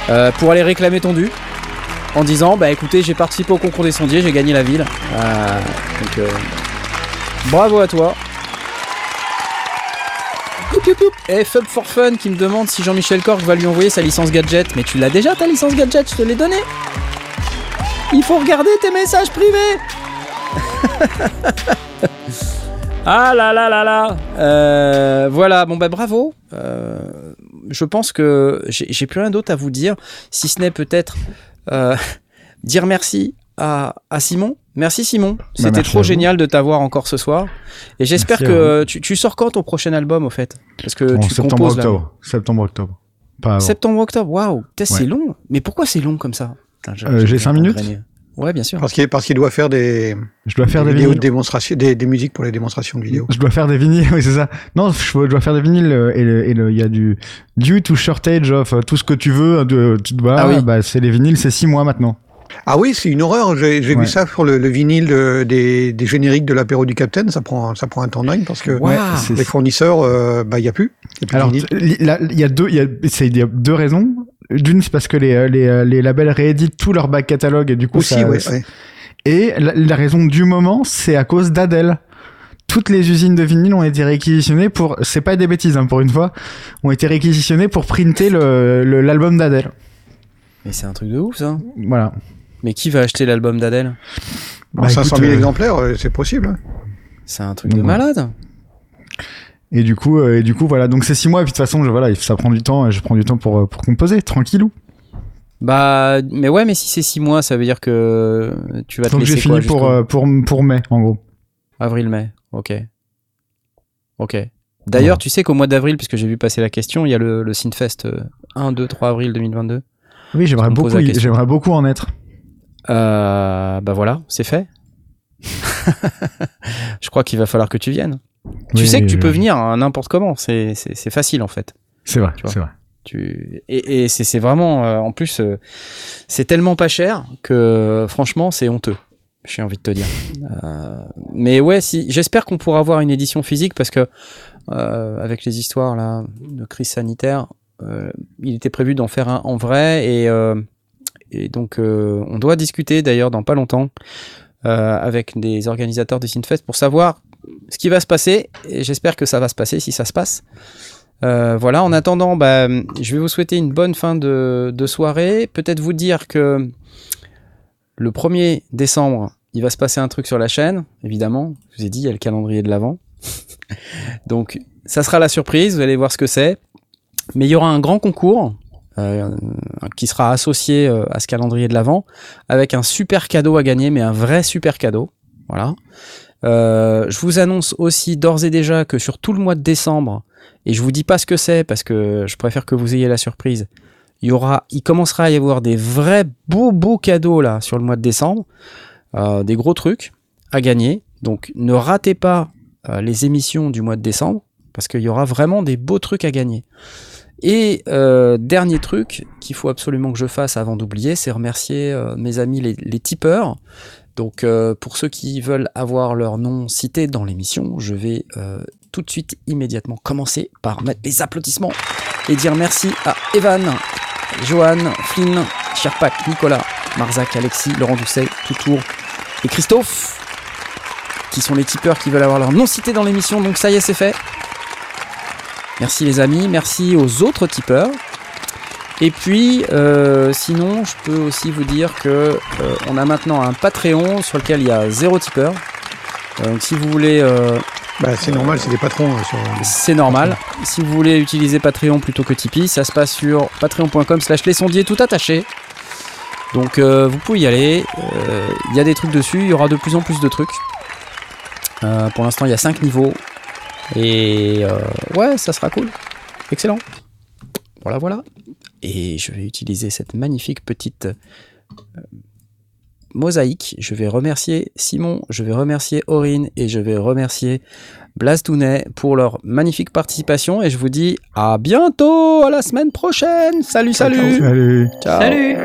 euh, pour aller réclamer ton dû en disant bah écoutez j'ai participé au concours des sondiers, j'ai gagné la ville. Euh, donc euh, bravo à toi. Et Fub for Fun qui me demande si Jean-Michel Corge va lui envoyer sa licence gadget. Mais tu l'as déjà ta licence gadget, je te l'ai donnée. Il faut regarder tes messages privés Ah là là là là euh, Voilà, bon bah bravo. Euh, je pense que j'ai plus rien d'autre à vous dire, si ce n'est peut-être euh, dire merci à, Simon. Merci Simon, bah, c'était trop génial de t'avoir encore ce soir. Et j'espère que tu, sors quand ton prochain album au fait? Parce que tu septembre composes octobre. Septembre octobre. Septembre octobre. Waouh, c'est long. Mais pourquoi c'est long comme ça? J'ai 5 minutes Ouais, bien sûr. Parce qu'il parce qu'il doit faire des, je dois faire des, des vidéos de démonstration, des, des, musiques pour les démonstrations de vidéos. Je dois faire des vinyles, oui c'est ça. Non, je dois faire des vinyles euh, et il y a du due to shortage of euh, tout ce que tu veux. De, tu dois, ah oui. bah, c'est les vinyles, c'est 6 mois maintenant. Ah oui, c'est une horreur. J'ai vu ça sur le, le vinyle des, des, génériques de l'apéro du Capitaine. Ça prend, ça prend un temps dingue parce que les fournisseurs, bah il y a plus. Y a plus Alors il y a deux, il y a, y a deux raisons. D'une, c'est parce que les, euh, les, euh, les, labels rééditent tout leur back catalogue et du coup Aussi, ça, Et la, raison du moment, c'est à cause d'Adèle. Toutes les usines de vinyle ont été réquisitionnées pour, c'est pas des bêtises hein, pour une fois, ont été réquisitionnées pour printer l'album le, l'album d'Adèle. Mais c'est un truc de ouf, ça. Voilà. Mais qui va acheter l'album d'Adèle bah, 500 000 exemplaires, c'est possible. Hein. C'est un truc de malade. Et du coup, et du coup, voilà. Donc c'est six mois. Et puis de toute façon, je, voilà, ça prend du temps. Et je prends du temps pour pour composer, tranquillou. Bah, mais ouais, mais si c'est 6 mois, ça veut dire que tu vas te Donc j'ai fini pour, euh, pour, pour mai, en gros. Avril-mai, ok. Ok. D'ailleurs, tu sais qu'au mois d'avril, puisque j'ai vu passer la question, il y a le, le Synfest 1, 2, 3 avril 2022. Oui, j'aimerais beaucoup, j'aimerais beaucoup en être. Euh, bah voilà, c'est fait. je crois qu'il va falloir que tu viennes. Tu sais que tu peux venir n'importe comment, c'est facile en fait. C'est vrai, c'est vrai. Tu... Et, c'est vraiment, euh, en plus, euh, c'est tellement pas cher que franchement, c'est honteux. J'ai envie de te dire. Euh, mais ouais, si, j'espère qu'on pourra avoir une édition physique parce que avec les histoires là de crise sanitaire, il était prévu d'en faire un en vrai et, et donc on doit discuter d'ailleurs dans pas longtemps avec des organisateurs du Synfest pour savoir ce qui va se passer et j'espère que ça va se passer si ça se passe. Euh, voilà, en attendant, bah, je vais vous souhaiter une bonne fin de, soirée. Peut-être vous dire que le 1er décembre, il va se passer un truc sur la chaîne, évidemment. Je vous ai dit, il y a le calendrier de l'avant. Donc, ça sera la surprise, vous allez voir ce que c'est. Mais il y aura un grand concours euh, qui sera associé euh, à ce calendrier de l'avant avec un super cadeau à gagner, mais un vrai super cadeau. Voilà. Je vous annonce aussi d'ores et déjà que sur tout le mois de décembre, et je vous dis pas ce que c'est parce que je préfère que vous ayez la surprise. Il aura, il commencera à y avoir des vrais beaux beaux cadeaux là sur le mois de décembre, euh, des gros trucs à gagner. Donc ne ratez pas euh, les émissions du mois de décembre parce qu'il y aura vraiment des beaux trucs à gagner. Et euh, dernier truc qu'il faut absolument que je fasse avant d'oublier, c'est remercier mes amis les, les tipeurs. Donc pour ceux qui veulent avoir leur nom cité dans l'émission, je vais tout de suite, immédiatement, commencer par mettre les applaudissements et dire merci à Evan, Johan, Flynn, Sherpak, Nicolas, Marzac, Alexis, Laurent Doucet, Toutour et Christophe, qui sont les tipeurs qui veulent avoir leur nom cité dans l'émission. Donc ça y est, c'est fait. Merci les amis, merci aux autres tipeurs. Et puis, euh, sinon, je peux aussi vous dire que euh, on a maintenant un Patreon sur lequel il y a zéro tipeur. Euh, donc si vous voulez bah, c'est normal, c'est des patrons. Euh, sur... C'est normal. Si vous voulez utiliser Patreon plutôt que Tipeee, ça se passe sur patreon.com slash les sondiers tout attaché. Donc euh, vous pouvez y aller. Euh, il y a des trucs dessus, il y aura de plus en plus de trucs. pour l'instant, il y a 5 niveaux. Et ouais, ça sera cool. Excellent. Voilà, voilà. Et je vais utiliser cette magnifique petite mosaïque. Je vais remercier Simon, je vais remercier Aurine et je vais remercier Blastounet pour leur magnifique participation. Et je vous dis à bientôt, à la semaine prochaine. Salut, salut. Salut. Ciao. Salut.